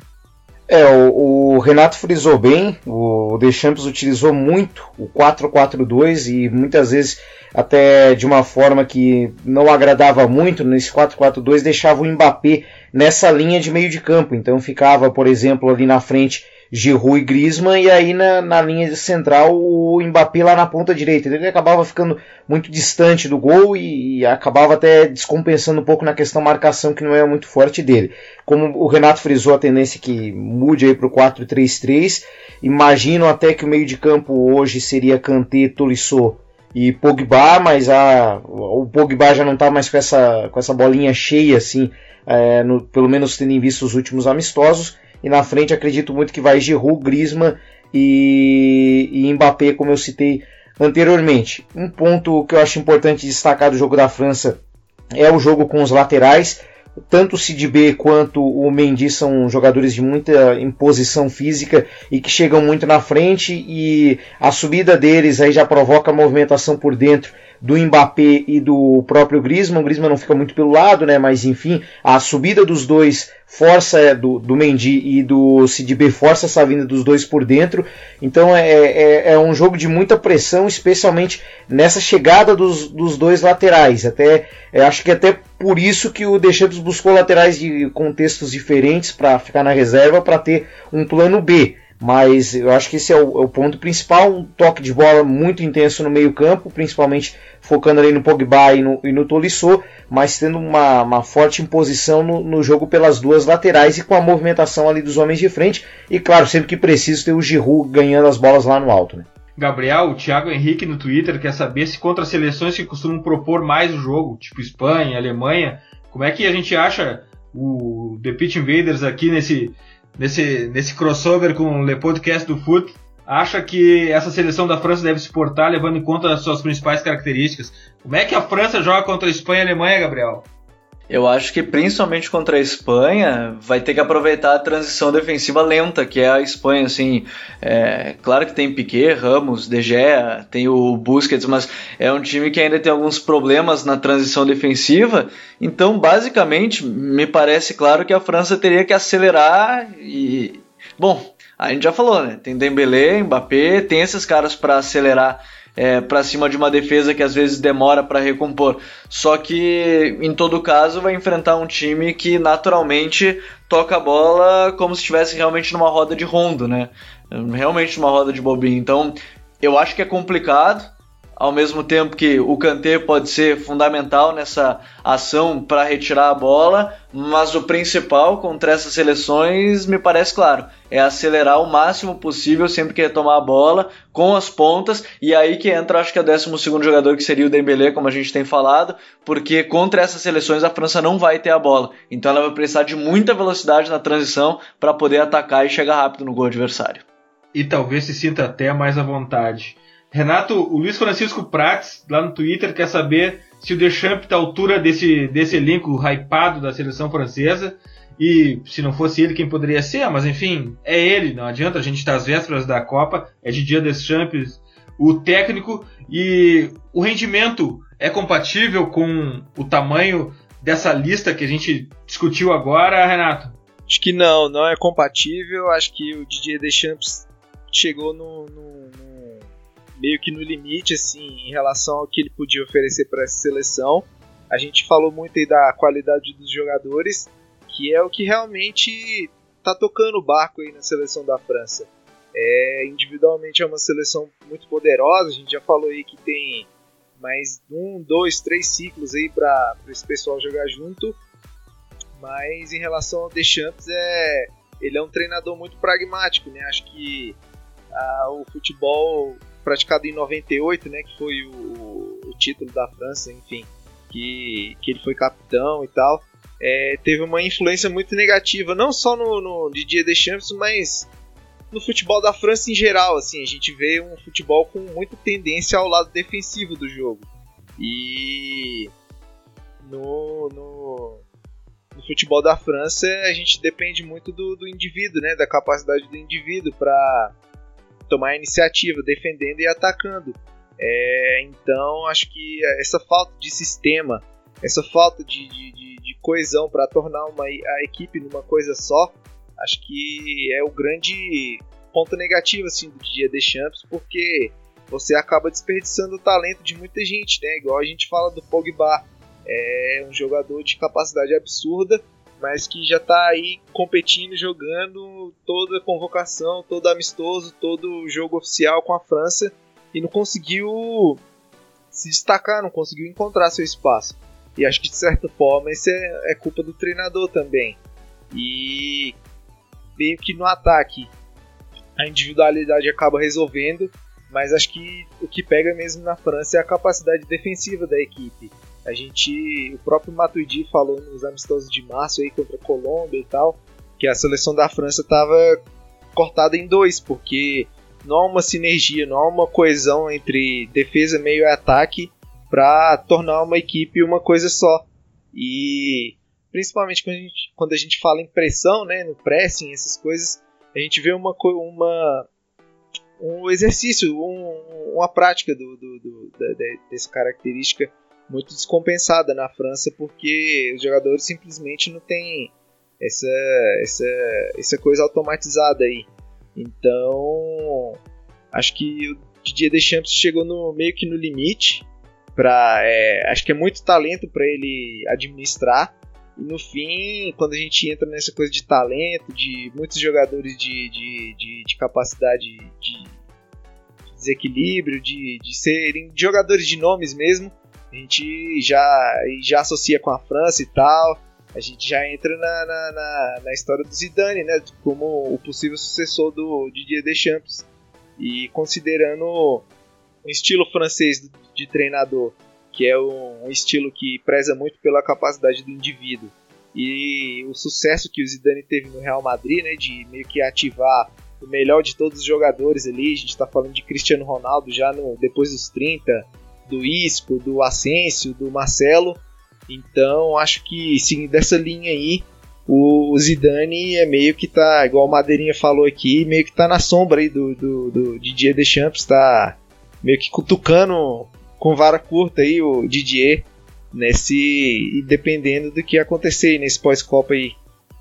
É, o, o, Renato frisou bem, o Deschamps utilizou muito o 4-4-2 e muitas vezes até de uma forma que não agradava muito nesse 4-4-2, deixava o Mbappé nessa linha de meio de campo. Então ficava, por exemplo, ali na frente Giroud e Griezmann, e aí na, na linha central o Mbappé lá na ponta direita. Ele acabava ficando muito distante do gol e, e, acabava até descompensando um pouco na questão marcação, que não é muito forte dele. Como o Renato frisou, a tendência que mude aí para o 4-3-3. Imagino até que o meio de campo hoje seria Kanté, Tolisso e Pogba, mas a, o Pogba já não está mais com essa, com essa bolinha cheia, assim, é, no, pelo menos tendo em vista os últimos amistosos. E na frente acredito muito que vai Giroud, Griezmann e, e Mbappé, como eu citei anteriormente. Um ponto que eu acho importante destacar do jogo da França é o jogo com os laterais. Tanto o Sidibé quanto o Mendy são jogadores de muita imposição física e que chegam muito na frente e a subida deles aí já provoca movimentação por dentro do Mbappé e do próprio Griezmann. O Griezmann não fica muito pelo lado, né? Mas enfim, a subida dos dois força é, do, do Mendy e do Sidibé força essa vinda dos dois por dentro. Então é, é, é, um jogo de muita pressão, especialmente nessa chegada dos, dos dois laterais. Até é, acho que até por isso que o Deschamps buscou laterais de contextos diferentes para ficar na reserva para ter um plano B. Mas eu acho que esse é o, é o, ponto principal. Um toque de bola muito intenso no meio-campo, principalmente focando ali no Pogba e no, e no Tolisso, mas tendo uma, uma forte imposição no, no, jogo pelas duas laterais e com a movimentação ali dos homens de frente. E claro, sempre que preciso, ter o Giroud ganhando as bolas lá no alto. Né? Gabriel, o Thiago Henrique no Twitter quer saber se contra seleções que costumam propor mais o jogo, tipo Espanha, Alemanha, como é que a gente acha o The Pitch Invaders aqui nesse nesse, nesse crossover com o Le Podcast do Foot, acha que essa seleção da França deve se portar levando em conta as suas principais características. Como é que a França joga contra a Espanha e a Alemanha, Gabriel? Eu acho que principalmente contra a Espanha vai ter que aproveitar a transição defensiva lenta, que é a Espanha, assim, é, claro que tem Piquet, Ramos, De Gea, tem o Busquets, mas é um time que ainda tem alguns problemas na transição defensiva, então basicamente me parece claro que a França teria que acelerar e, bom, a gente já falou, né, tem Dembélé, Mbappé, tem esses caras para acelerar é, para cima de uma defesa que às vezes demora para recompor. Só que em todo caso vai enfrentar um time que naturalmente toca a bola como se estivesse realmente numa roda de rondo, né? Realmente numa roda de bobinho. Então eu acho que é complicado ao mesmo tempo que o Kanté pode ser fundamental nessa ação para retirar a bola, mas o principal contra essas seleções me parece claro, é acelerar o máximo possível sempre que retomar a bola com as pontas e aí que entra acho que é o 12 segundo jogador que seria o Dembélé, como a gente tem falado, porque contra essas seleções a França não vai ter a bola, então ela vai precisar de muita velocidade na transição para poder atacar e chegar rápido no gol adversário. E talvez se sinta até mais à vontade. Renato, o Luiz Francisco Prates, lá no Twitter, quer saber se o Deschamps está à altura desse, desse elenco hypado da seleção francesa. E se não fosse ele, quem poderia ser? Mas enfim, é ele, não adianta a gente estar às vésperas da Copa, é de dia Deschamps, o técnico e o rendimento é compatível com o tamanho dessa lista que a gente discutiu agora, Renato? Acho que não, não é compatível. Acho que o Didier Deschamps chegou no meio que no limite assim em relação ao que ele podia oferecer para essa seleção. A gente falou muito aí da qualidade dos jogadores, que é o que realmente tá tocando o barco aí na seleção da França. É, individualmente é uma seleção muito poderosa, a gente já falou aí que tem mais um, dois, três ciclos aí para esse pessoal jogar junto. Mas em relação ao Deschamps, é, ele é um treinador muito pragmático, né? Acho que ah, o futebol praticado em 98, né, que foi o, o título da França, enfim, que, que ele foi capitão e tal, é, teve uma influência muito negativa, não só no, no Didier Deschamps, mas no futebol da França em geral, assim, a gente vê um futebol com muita tendência ao lado defensivo do jogo. E no, no, no futebol da França a gente depende muito do, do indivíduo, né, da capacidade do indivíduo para tomar iniciativa, defendendo e atacando. É, então, acho que essa falta de sistema, essa falta de, de, de coesão para tornar uma, a equipe numa coisa só, acho que é o grande ponto negativo assim do dia Deschamps, porque você acaba desperdiçando o talento de muita gente, né? Igual a gente fala do Pogba, é um jogador de capacidade absurda, mas que já está aí competindo, jogando toda convocação, todo amistoso, todo jogo oficial com a França e não conseguiu se destacar, não conseguiu encontrar seu espaço. E acho que de certa forma isso é, é culpa do treinador também. E meio que no ataque a individualidade acaba resolvendo, mas acho que o que pega mesmo na França é a capacidade defensiva da equipe. A gente, o próprio Matuidi falou nos amistosos de março aí contra a Colômbia e tal, que a seleção da França estava cortada em dois, porque não há uma sinergia, não há uma coesão entre defesa, meio e ataque para tornar uma equipe uma coisa só. E principalmente quando a gente, quando a gente fala em pressão, né, no pressing, essas coisas, a gente vê uma, uma um exercício, um, uma prática do, do, do, da, dessa característica muito descompensada na França porque os jogadores simplesmente não têm essa, essa, essa coisa automatizada aí. Então, acho que o Didier Deschamps chegou no meio que no limite para é, acho que é muito talento para ele administrar e no fim quando a gente entra nessa coisa de talento de muitos jogadores de, de, de, de capacidade de desequilíbrio de, de serem jogadores de nomes mesmo a gente já, já associa com a França e tal. A gente já entra na, na, na, na história do Zidane, né? Como o possível sucessor do Didier Deschamps. E considerando o estilo francês de treinador, que é um estilo que preza muito pela capacidade do indivíduo, e o sucesso que o Zidane teve no Real Madrid, né, de meio que ativar o melhor de todos os jogadores ali, a gente está falando de Cristiano Ronaldo já no, depois dos 30, do Isco, do Asensio, do Marcelo. Então acho que sim, dessa linha aí, o Zidane é meio que tá, igual o Madeirinha falou aqui, meio que tá na sombra aí do, do, do Didier Deschamps, tá meio que cutucando com vara curta aí o Didier nesse e dependendo do que acontecer nesse pós-copa aí.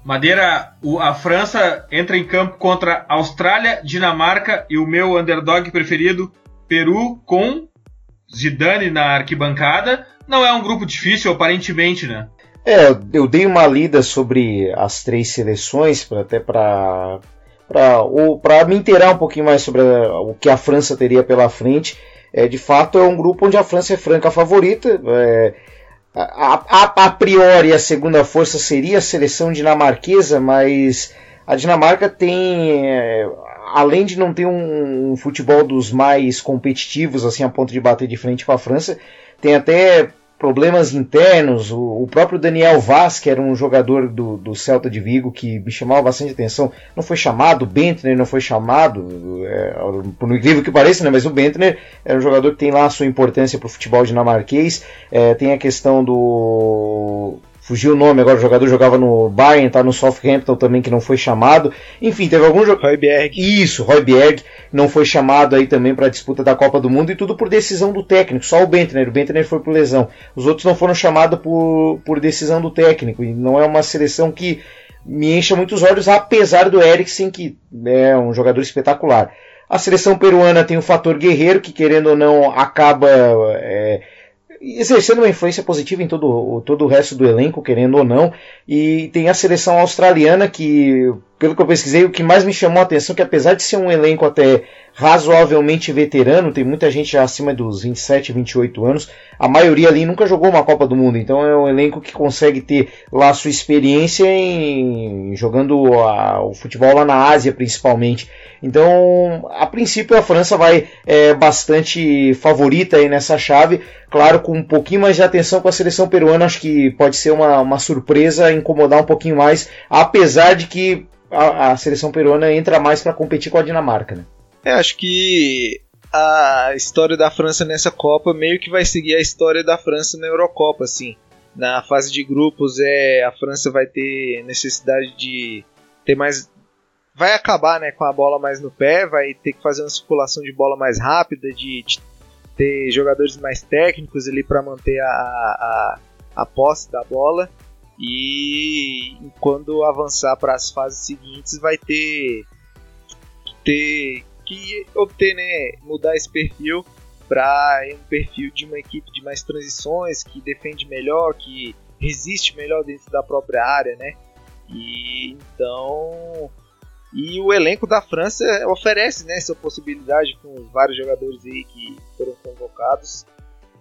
Madeira, a França entra em campo contra Austrália, Dinamarca e o meu underdog preferido, Peru, com Zidane na arquibancada. Não é um grupo difícil, aparentemente, né? É, eu dei uma lida sobre as três seleções, pra, até para para me inteirar um pouquinho mais sobre a, o que a França teria pela frente. É, de fato, é um grupo onde a França é franca favorita. É, a, a, a, priori, a segunda força seria a seleção dinamarquesa, mas a Dinamarca tem é, além de não ter um, um, futebol dos mais competitivos, assim, a ponto de bater de frente com a França, tem até problemas internos. O, o, próprio Daniel Vaz, que era um jogador do, do, Celta de Vigo, que me chamava bastante atenção, não foi chamado, o Bentner não foi chamado, é, por incrível que pareça, né, mas o Bentner é um jogador que tem lá a sua importância para o futebol dinamarquês. É, tem a questão do Fugiu o nome agora, o jogador jogava no Bayern, tá no Southampton também, que não foi chamado. Enfim, teve algum jogador. Royberg. Isso, Royberg não foi chamado aí também para a disputa da Copa do Mundo e tudo por decisão do técnico. Só o Bentner, o Bentner foi por lesão. Os outros não foram chamados por, por decisão do técnico. E não é uma seleção que me encha muitos olhos, apesar do Eriksen, que é um jogador espetacular. A seleção peruana tem o fator guerreiro, que querendo ou não acaba. É, exercendo uma influência positiva em todo, todo o resto do elenco, querendo ou não. E tem a seleção australiana que, pelo que eu pesquisei, o que mais me chamou a atenção é que apesar de ser um elenco até razoavelmente veterano, tem muita gente já acima dos 27, 28 anos, a maioria ali nunca jogou uma Copa do Mundo, então é um elenco que consegue ter lá sua experiência em jogando a, o futebol lá na Ásia principalmente. Então, a princípio a França vai é, bastante favorita aí nessa chave, claro, com um pouquinho mais de atenção com a seleção peruana, acho que pode ser uma, uma surpresa, incomodar um pouquinho mais, apesar de que a, a seleção peruana entra mais para competir com a Dinamarca, né? É, acho que a história da França nessa Copa meio que vai seguir a história da França na Eurocopa, assim. Na fase de grupos, é a França vai ter necessidade de ter mais vai acabar, né, com a bola mais no pé, vai ter que fazer uma circulação de bola mais rápida, de, de ter jogadores mais técnicos ali para manter a, a, a posse da bola. E quando avançar para as fases seguintes, vai ter, ter que obter, né, mudar esse perfil para um perfil de uma equipe de mais transições, que defende melhor, que resiste melhor dentro da própria área, né? E então e o elenco da França oferece né, essa possibilidade com vários jogadores aí que foram convocados.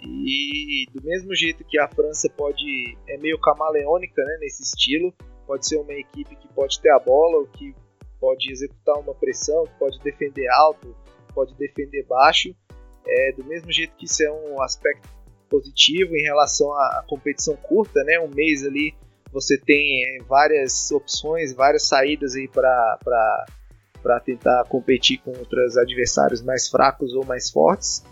E do mesmo jeito que a França pode é meio camaleônica né, nesse estilo, pode ser uma equipe que pode ter a bola, ou que pode executar uma pressão, pode defender alto, pode defender baixo. É, do mesmo jeito que isso é um aspecto positivo em relação à competição curta, né, um mês ali você tem é, várias opções, várias saídas aí para tentar competir contra os adversários mais fracos ou mais fortes.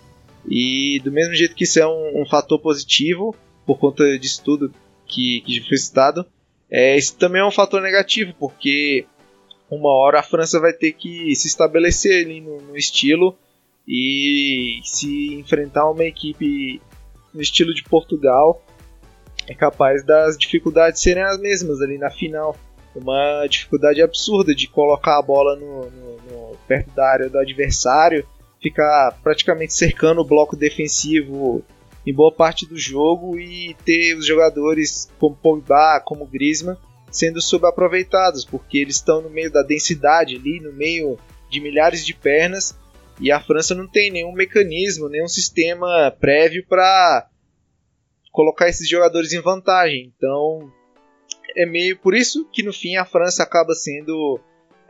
E do mesmo jeito que isso é um, um fator positivo, por conta disso tudo que, que foi citado, é, isso também é um fator negativo, porque uma hora a França vai ter que se estabelecer ali no, no estilo e se enfrentar uma equipe no estilo de Portugal é capaz das dificuldades serem as mesmas ali na final. Uma dificuldade absurda de colocar a bola no, no, no perto da área do adversário, ficar praticamente cercando o bloco defensivo em boa parte do jogo e ter os jogadores como Pogba, como Griezmann sendo subaproveitados, porque eles estão no meio da densidade ali, no meio de milhares de pernas, e a França não tem nenhum mecanismo, nenhum sistema prévio para colocar esses jogadores em vantagem. Então, é meio por isso que no fim a França acaba sendo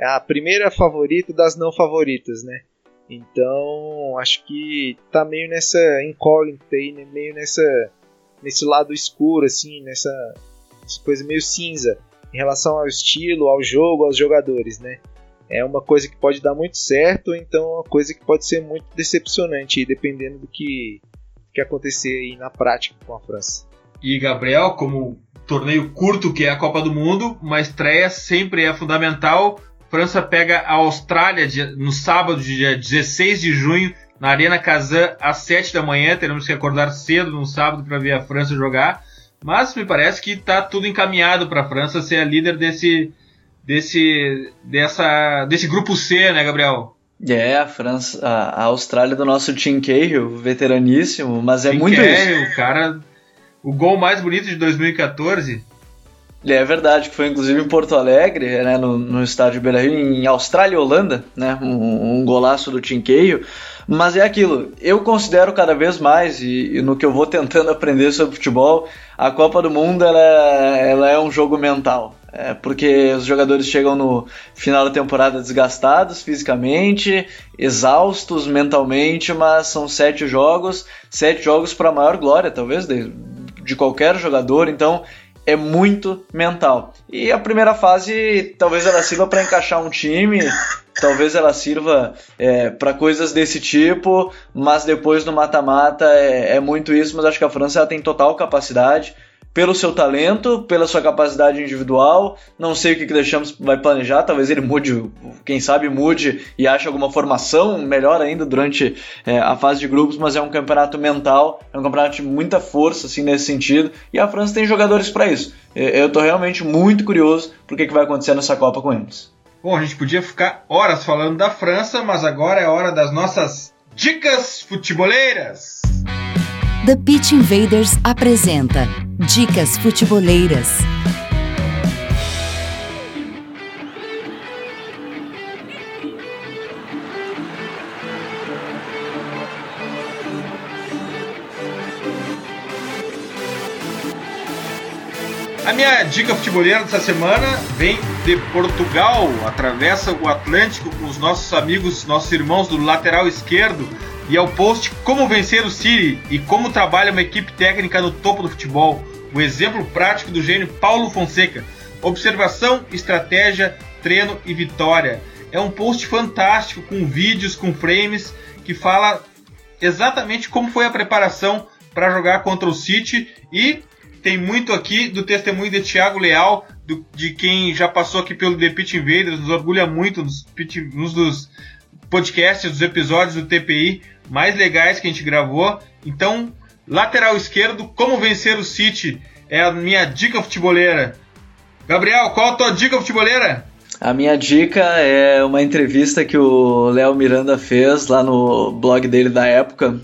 a primeira favorita das não favoritas, né? Então, acho que tá meio nessa incógnita aí, né? meio nessa nesse lado escuro assim, nessa, nessa coisa meio cinza em relação ao estilo, ao jogo, aos jogadores, né? É uma coisa que pode dar muito certo, então é uma coisa que pode ser muito decepcionante, dependendo do que que acontecer aí na prática com a França. E Gabriel, como torneio curto que é a Copa do Mundo, uma estreia sempre é fundamental. França pega a Austrália no sábado, dia 16 de junho, na Arena Kazan, às 7 da manhã. Teremos que acordar cedo no sábado para ver a França jogar. Mas me parece que está tudo encaminhado para a França ser a líder desse, desse, dessa, desse grupo C, né, Gabriel? É, a França, a, a Austrália do nosso Tim Cahill, veteraníssimo, mas é Tim muito Cahill, isso. o cara, o gol mais bonito de 2014. É verdade, que foi inclusive em Porto Alegre, né, no, no estádio Beira Rio, em Austrália e Holanda, né, um, um golaço do Tim Cahill. Mas é aquilo, eu considero cada vez mais, e, e, no que eu vou tentando [laughs] aprender sobre futebol, a Copa do Mundo ela, é, ela é um jogo mental. É porque os jogadores chegam no final da temporada desgastados fisicamente, exaustos mentalmente, mas são sete jogos, sete jogos para a maior glória, talvez, de, de qualquer jogador, então é muito mental. E a primeira fase, talvez ela sirva para encaixar um time, talvez ela sirva é, para coisas desse tipo, mas depois no mata-mata é, é, muito isso. Mas acho que a França tem total capacidade pelo seu talento, pela sua capacidade individual. Não sei o que, que deixamos vai planejar, talvez ele mude, quem sabe mude e ache alguma formação melhor ainda durante é, a fase de grupos, mas é um campeonato mental, é um campeonato de muita força assim nesse sentido, e a França tem jogadores para isso. Eu estou realmente muito curioso por que, que vai acontecer nessa Copa com eles. Bom, a gente podia ficar horas falando da França, mas agora é hora das nossas dicas futeboleiras. The Pitch Invaders apresenta Dicas Futeboleiras. A minha dica futeboleira dessa semana vem de Portugal, atravessa o Atlântico com os nossos amigos, nossos irmãos do lateral esquerdo, e ao post Como Vencer o City e como trabalha uma equipe técnica no topo do futebol. O exemplo prático do gênio Paulo Fonseca. Observação, estratégia, treino e vitória. É um post fantástico com vídeos, com frames que fala exatamente como foi a preparação para jogar contra o City e tem muito aqui do testemunho de Thiago Leal, do, de quem já passou aqui pelo The Pitch Invaders, nos orgulha muito nos, nos dos podcasts, dos episódios do TPI mais legais que a gente gravou. Então, lateral esquerdo, como vencer o City. é a minha dica futeboleira. Gabriel, qual a tua dica futeboleira? A minha dica é uma entrevista que o Léo Miranda fez lá no blog dele da época,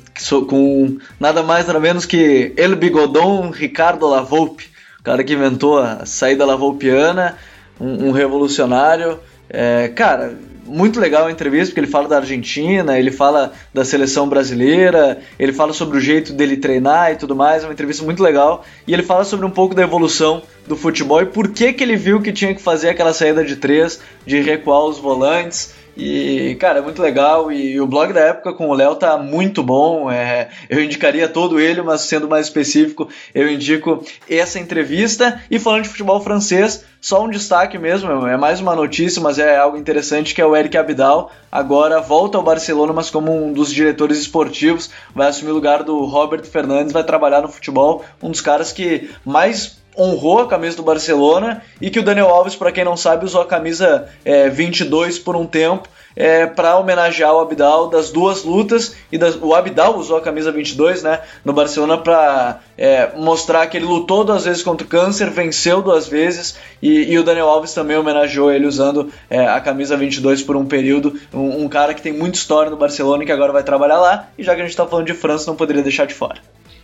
com nada mais nada menos que El Bigodon Ricardo Lavolpe, o cara que inventou a saída lavolpiana, um, um revolucionário. É, cara, muito legal a entrevista, porque ele fala da Argentina, ele fala da seleção brasileira, ele fala sobre o jeito dele treinar e tudo mais. É uma entrevista muito legal. E ele fala sobre um pouco da evolução do futebol e por que, que ele viu que tinha que fazer aquela saída de três, de recuar os volantes. E, cara, é muito legal. E, o blog da época com o Léo tá muito bom. É, eu indicaria todo ele, mas sendo mais específico, eu indico essa entrevista. E falando de futebol francês, só um destaque mesmo, é mais uma notícia, mas é algo interessante, que é o Eric Abidal. Agora volta ao Barcelona, mas como um dos diretores esportivos, vai assumir o lugar do Robert Fernandes, vai trabalhar no futebol, um dos caras que mais honrou a camisa do Barcelona e que o Daniel Alves, para quem não sabe, usou a camisa é, 22 por um tempo é, para homenagear o Abidal das duas lutas e das, o Abidal usou a camisa 22 né, no Barcelona para é, mostrar que ele lutou duas vezes contra o câncer, venceu duas vezes e, e o Daniel Alves também homenageou ele usando é, a camisa 22 por um período, um, um cara que tem muita história no Barcelona e que agora vai trabalhar lá e já que a gente está falando de França não poderia deixar de fora.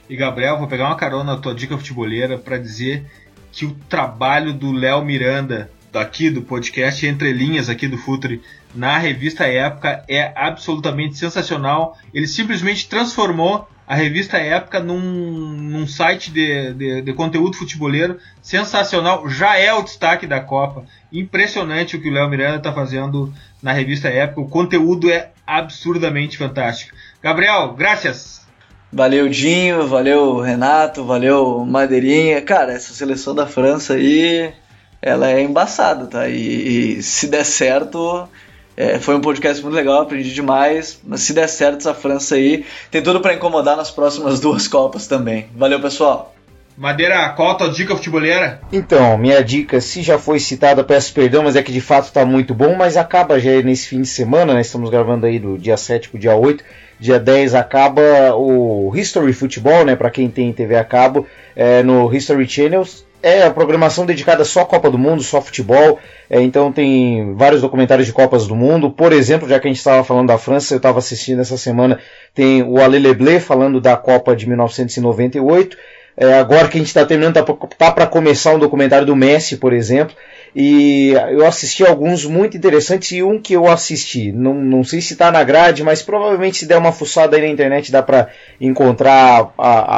E Gabriel, vou pegar uma carona na tua dica futeboleira para dizer que o trabalho do Léo Miranda, daqui do podcast Entre Linhas, aqui do Futre, na revista Época é absolutamente sensacional. Ele simplesmente transformou a revista Época num, num site de, de, de, conteúdo futeboleiro sensacional. Já é o destaque da Copa. Impressionante o que o Léo Miranda está fazendo na revista Época. O conteúdo é absurdamente fantástico. Gabriel, graças! Valeu, Dinho, valeu, Renato, valeu, Madeirinha. Cara, essa seleção da França aí, ela é embaçada, tá? E, e se der certo, é, foi um podcast muito legal, aprendi demais. Mas se der certo essa França aí, tem tudo para incomodar nas próximas [laughs] duas Copas também. Valeu, pessoal! Madeira, qual a tua dica futeboleira? Então, minha dica, se já foi citada, peço perdão, mas é que de fato está muito bom, mas acaba já nesse fim de semana, né? Estamos gravando aí do dia 7 para o dia 8 dia 10 acaba o History Futebol, né, para quem tem TV a cabo, é, no History Channels. É a programação dedicada só à Copa do Mundo, só futebol. É, então tem vários documentários de Copas do Mundo. Por exemplo, já que a gente estava falando da França, eu estava assistindo essa semana, tem o Ale Leblé falando da Copa de 1998. É, agora que a gente está terminando, tá, tá para começar um documentário do Messi, por exemplo. E eu assisti alguns muito interessantes e um que eu assisti, não, não sei se está na grade, mas provavelmente se der uma fuçada aí na internet dá para encontrar a,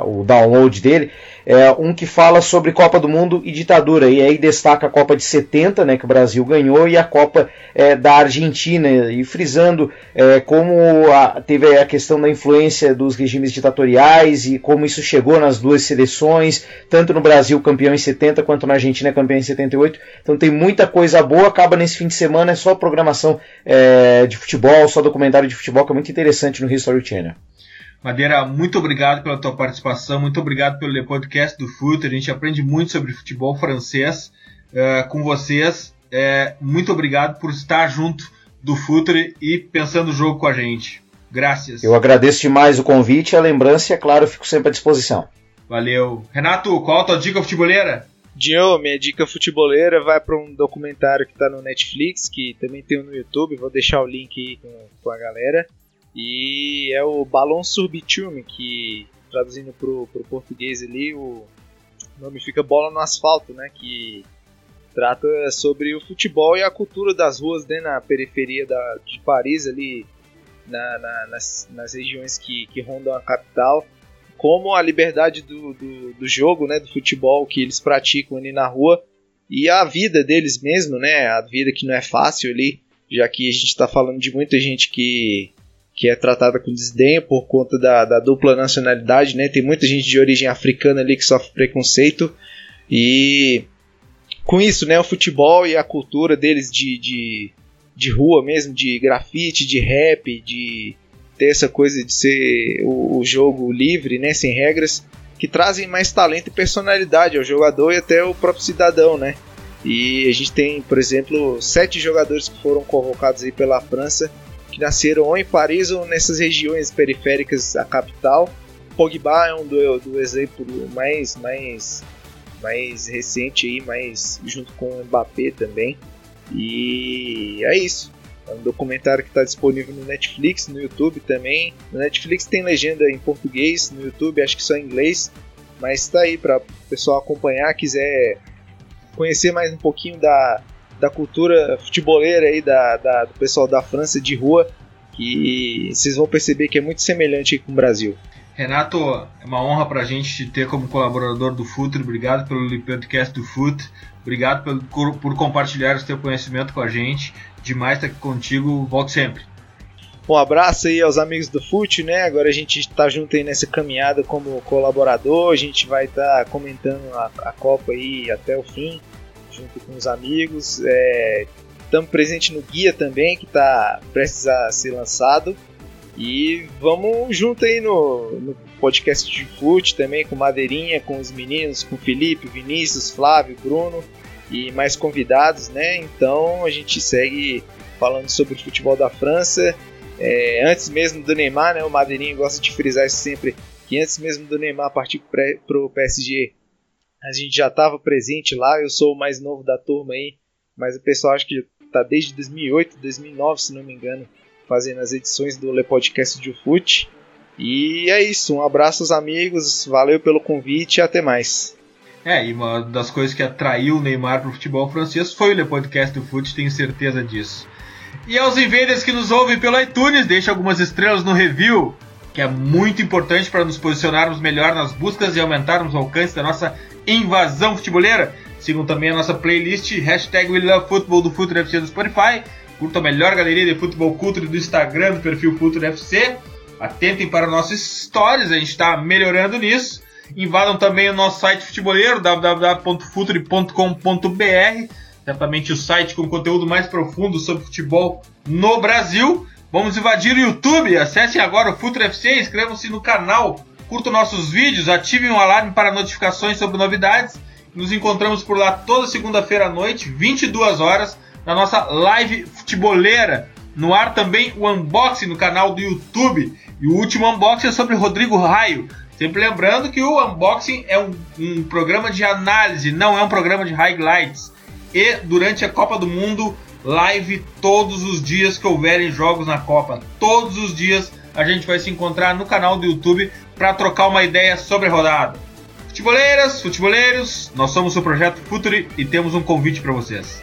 a, o download dele é um que fala sobre Copa do Mundo e ditadura. E aí destaca a Copa de 70, né, que o Brasil ganhou, e a Copa é, da Argentina, e frisando é, como a, teve a questão da influência dos regimes ditatoriais e como isso chegou nas duas seleções, tanto no Brasil campeão em 70 quanto na Argentina campeão em 78. Então tem muita coisa boa, acaba nesse fim de semana, é só programação é, de futebol, só documentário de futebol, que é muito interessante no History Channel. Madeira, muito obrigado pela tua participação, muito obrigado pelo podcast do Futre. A gente aprende muito sobre futebol francês uh, com vocês. É, muito obrigado por estar junto do Futre e pensando o jogo com a gente. Graças. Eu agradeço demais o convite e a lembrança, e é claro, fico sempre à disposição. Valeu. Renato, qual a tua dica futeboleira? Dio, minha dica futeboleira vai para um documentário que está no Netflix, que também tem no YouTube, vou deixar o link aí com, com a galera. E é o Balão sur Bitume, que traduzindo pro, pro português ali, o nome fica Bola no Asfalto, né? Que trata sobre o futebol e a cultura das ruas né, na periferia da, de Paris, ali na, na, nas, nas regiões que, que rondam a capital. Como a liberdade do, do, do jogo, né, do futebol que eles praticam ali na rua e a vida deles mesmo, né? A vida que não é fácil ali, já que a gente está falando de muita gente que que é tratada com desdém por conta da, da, dupla nacionalidade, né? Tem muita gente de origem africana ali que sofre preconceito e com isso, né? O futebol e a cultura deles de, de, de rua mesmo, de grafite, de rap, de ter essa coisa de ser o, o jogo livre, né? Sem regras, que trazem mais talento e personalidade ao jogador e até o próprio cidadão, né? E a gente tem, por exemplo, sete jogadores que foram convocados aí pela França que nasceram ou em Paris ou nessas regiões periféricas da capital Pogba é um do, do exemplo mais, mais, mais recente aí, mais junto com o Mbappé também. E é isso. É um documentário que está disponível no Netflix, no YouTube também. No Netflix tem legenda em português, no YouTube acho que só em inglês. Mas está aí para o pessoal acompanhar, quiser conhecer mais um pouquinho da, da cultura futeboleira aí da, da, do pessoal da França de rua, que vocês vão perceber que é muito semelhante com o Brasil. Renato, é uma honra para a gente te ter como colaborador do FUT. Obrigado pelo podcast do FUT. Obrigado por, por compartilhar o teu conhecimento com a gente. Demais estar aqui contigo. Volte sempre. Um abraço aí aos amigos do FUT, né? Agora a gente está junto aí nessa caminhada como colaborador. A gente vai estar tá comentando a, a, Copa aí até o fim, junto com os amigos. Estamos é, presentes no guia também, que está prestes a ser lançado. E vamos junto aí no, no podcast de FUT também, com Madeirinha, com os meninos, com Felipe, Vinícius, Flávio, Bruno e mais convidados, né? Então a gente segue falando sobre o futebol da França. É, antes mesmo do Neymar, né? O Madeirinha gosta de frisar isso sempre, que antes mesmo do Neymar partir para o PSG, a gente já estava presente lá. Eu sou o mais novo da turma aí, mas o pessoal acho que está desde 2008, 2009, se não me engano, fazendo as edições do Le Podcast de Fute. E é isso, um abraço aos amigos, valeu pelo convite e até mais. É, e uma das coisas que atraiu o Neymar para o futebol francês foi o Le Podcast do Fute, tenho certeza disso. E aos invaders que nos ouvem pelo iTunes, deixe algumas estrelas no review, que é muito importante para nos posicionarmos melhor nas buscas e aumentarmos o alcance da nossa invasão futeboleira. Sigam também a nossa playlist, hashtag WeLoveFootball do Futuro FC do Spotify Curta a melhor galeria de futebol culture do Instagram do perfil Futuro FC. Atentem para nossos stories, a gente está melhorando nisso. Invadam também o nosso site futeboleiro, www.future.com.br. Certamente o site com conteúdo mais profundo sobre futebol no Brasil. Vamos invadir o YouTube. Acessem agora o Futuro FC, inscrevam-se no canal, curtam nossos vídeos, ativem o alarme para notificações sobre novidades. Nos encontramos por lá toda segunda-feira à noite, 22 horas na nossa live futeboleira. No ar também o unboxing no canal do YouTube. E o último unboxing é sobre Rodrigo Raio. Sempre lembrando que o unboxing é um, um programa de análise, não é um programa de highlights. E durante a Copa do Mundo, live todos os dias que houverem jogos na Copa. Todos os dias a gente vai se encontrar no canal do YouTube para trocar uma ideia sobre a rodada. Futeboleiras, futeboleiros, nós somos o Projeto Futuri e temos um convite para vocês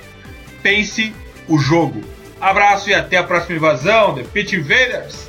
pense o jogo. Abraço e até a próxima invasão, The Pitch Invaders!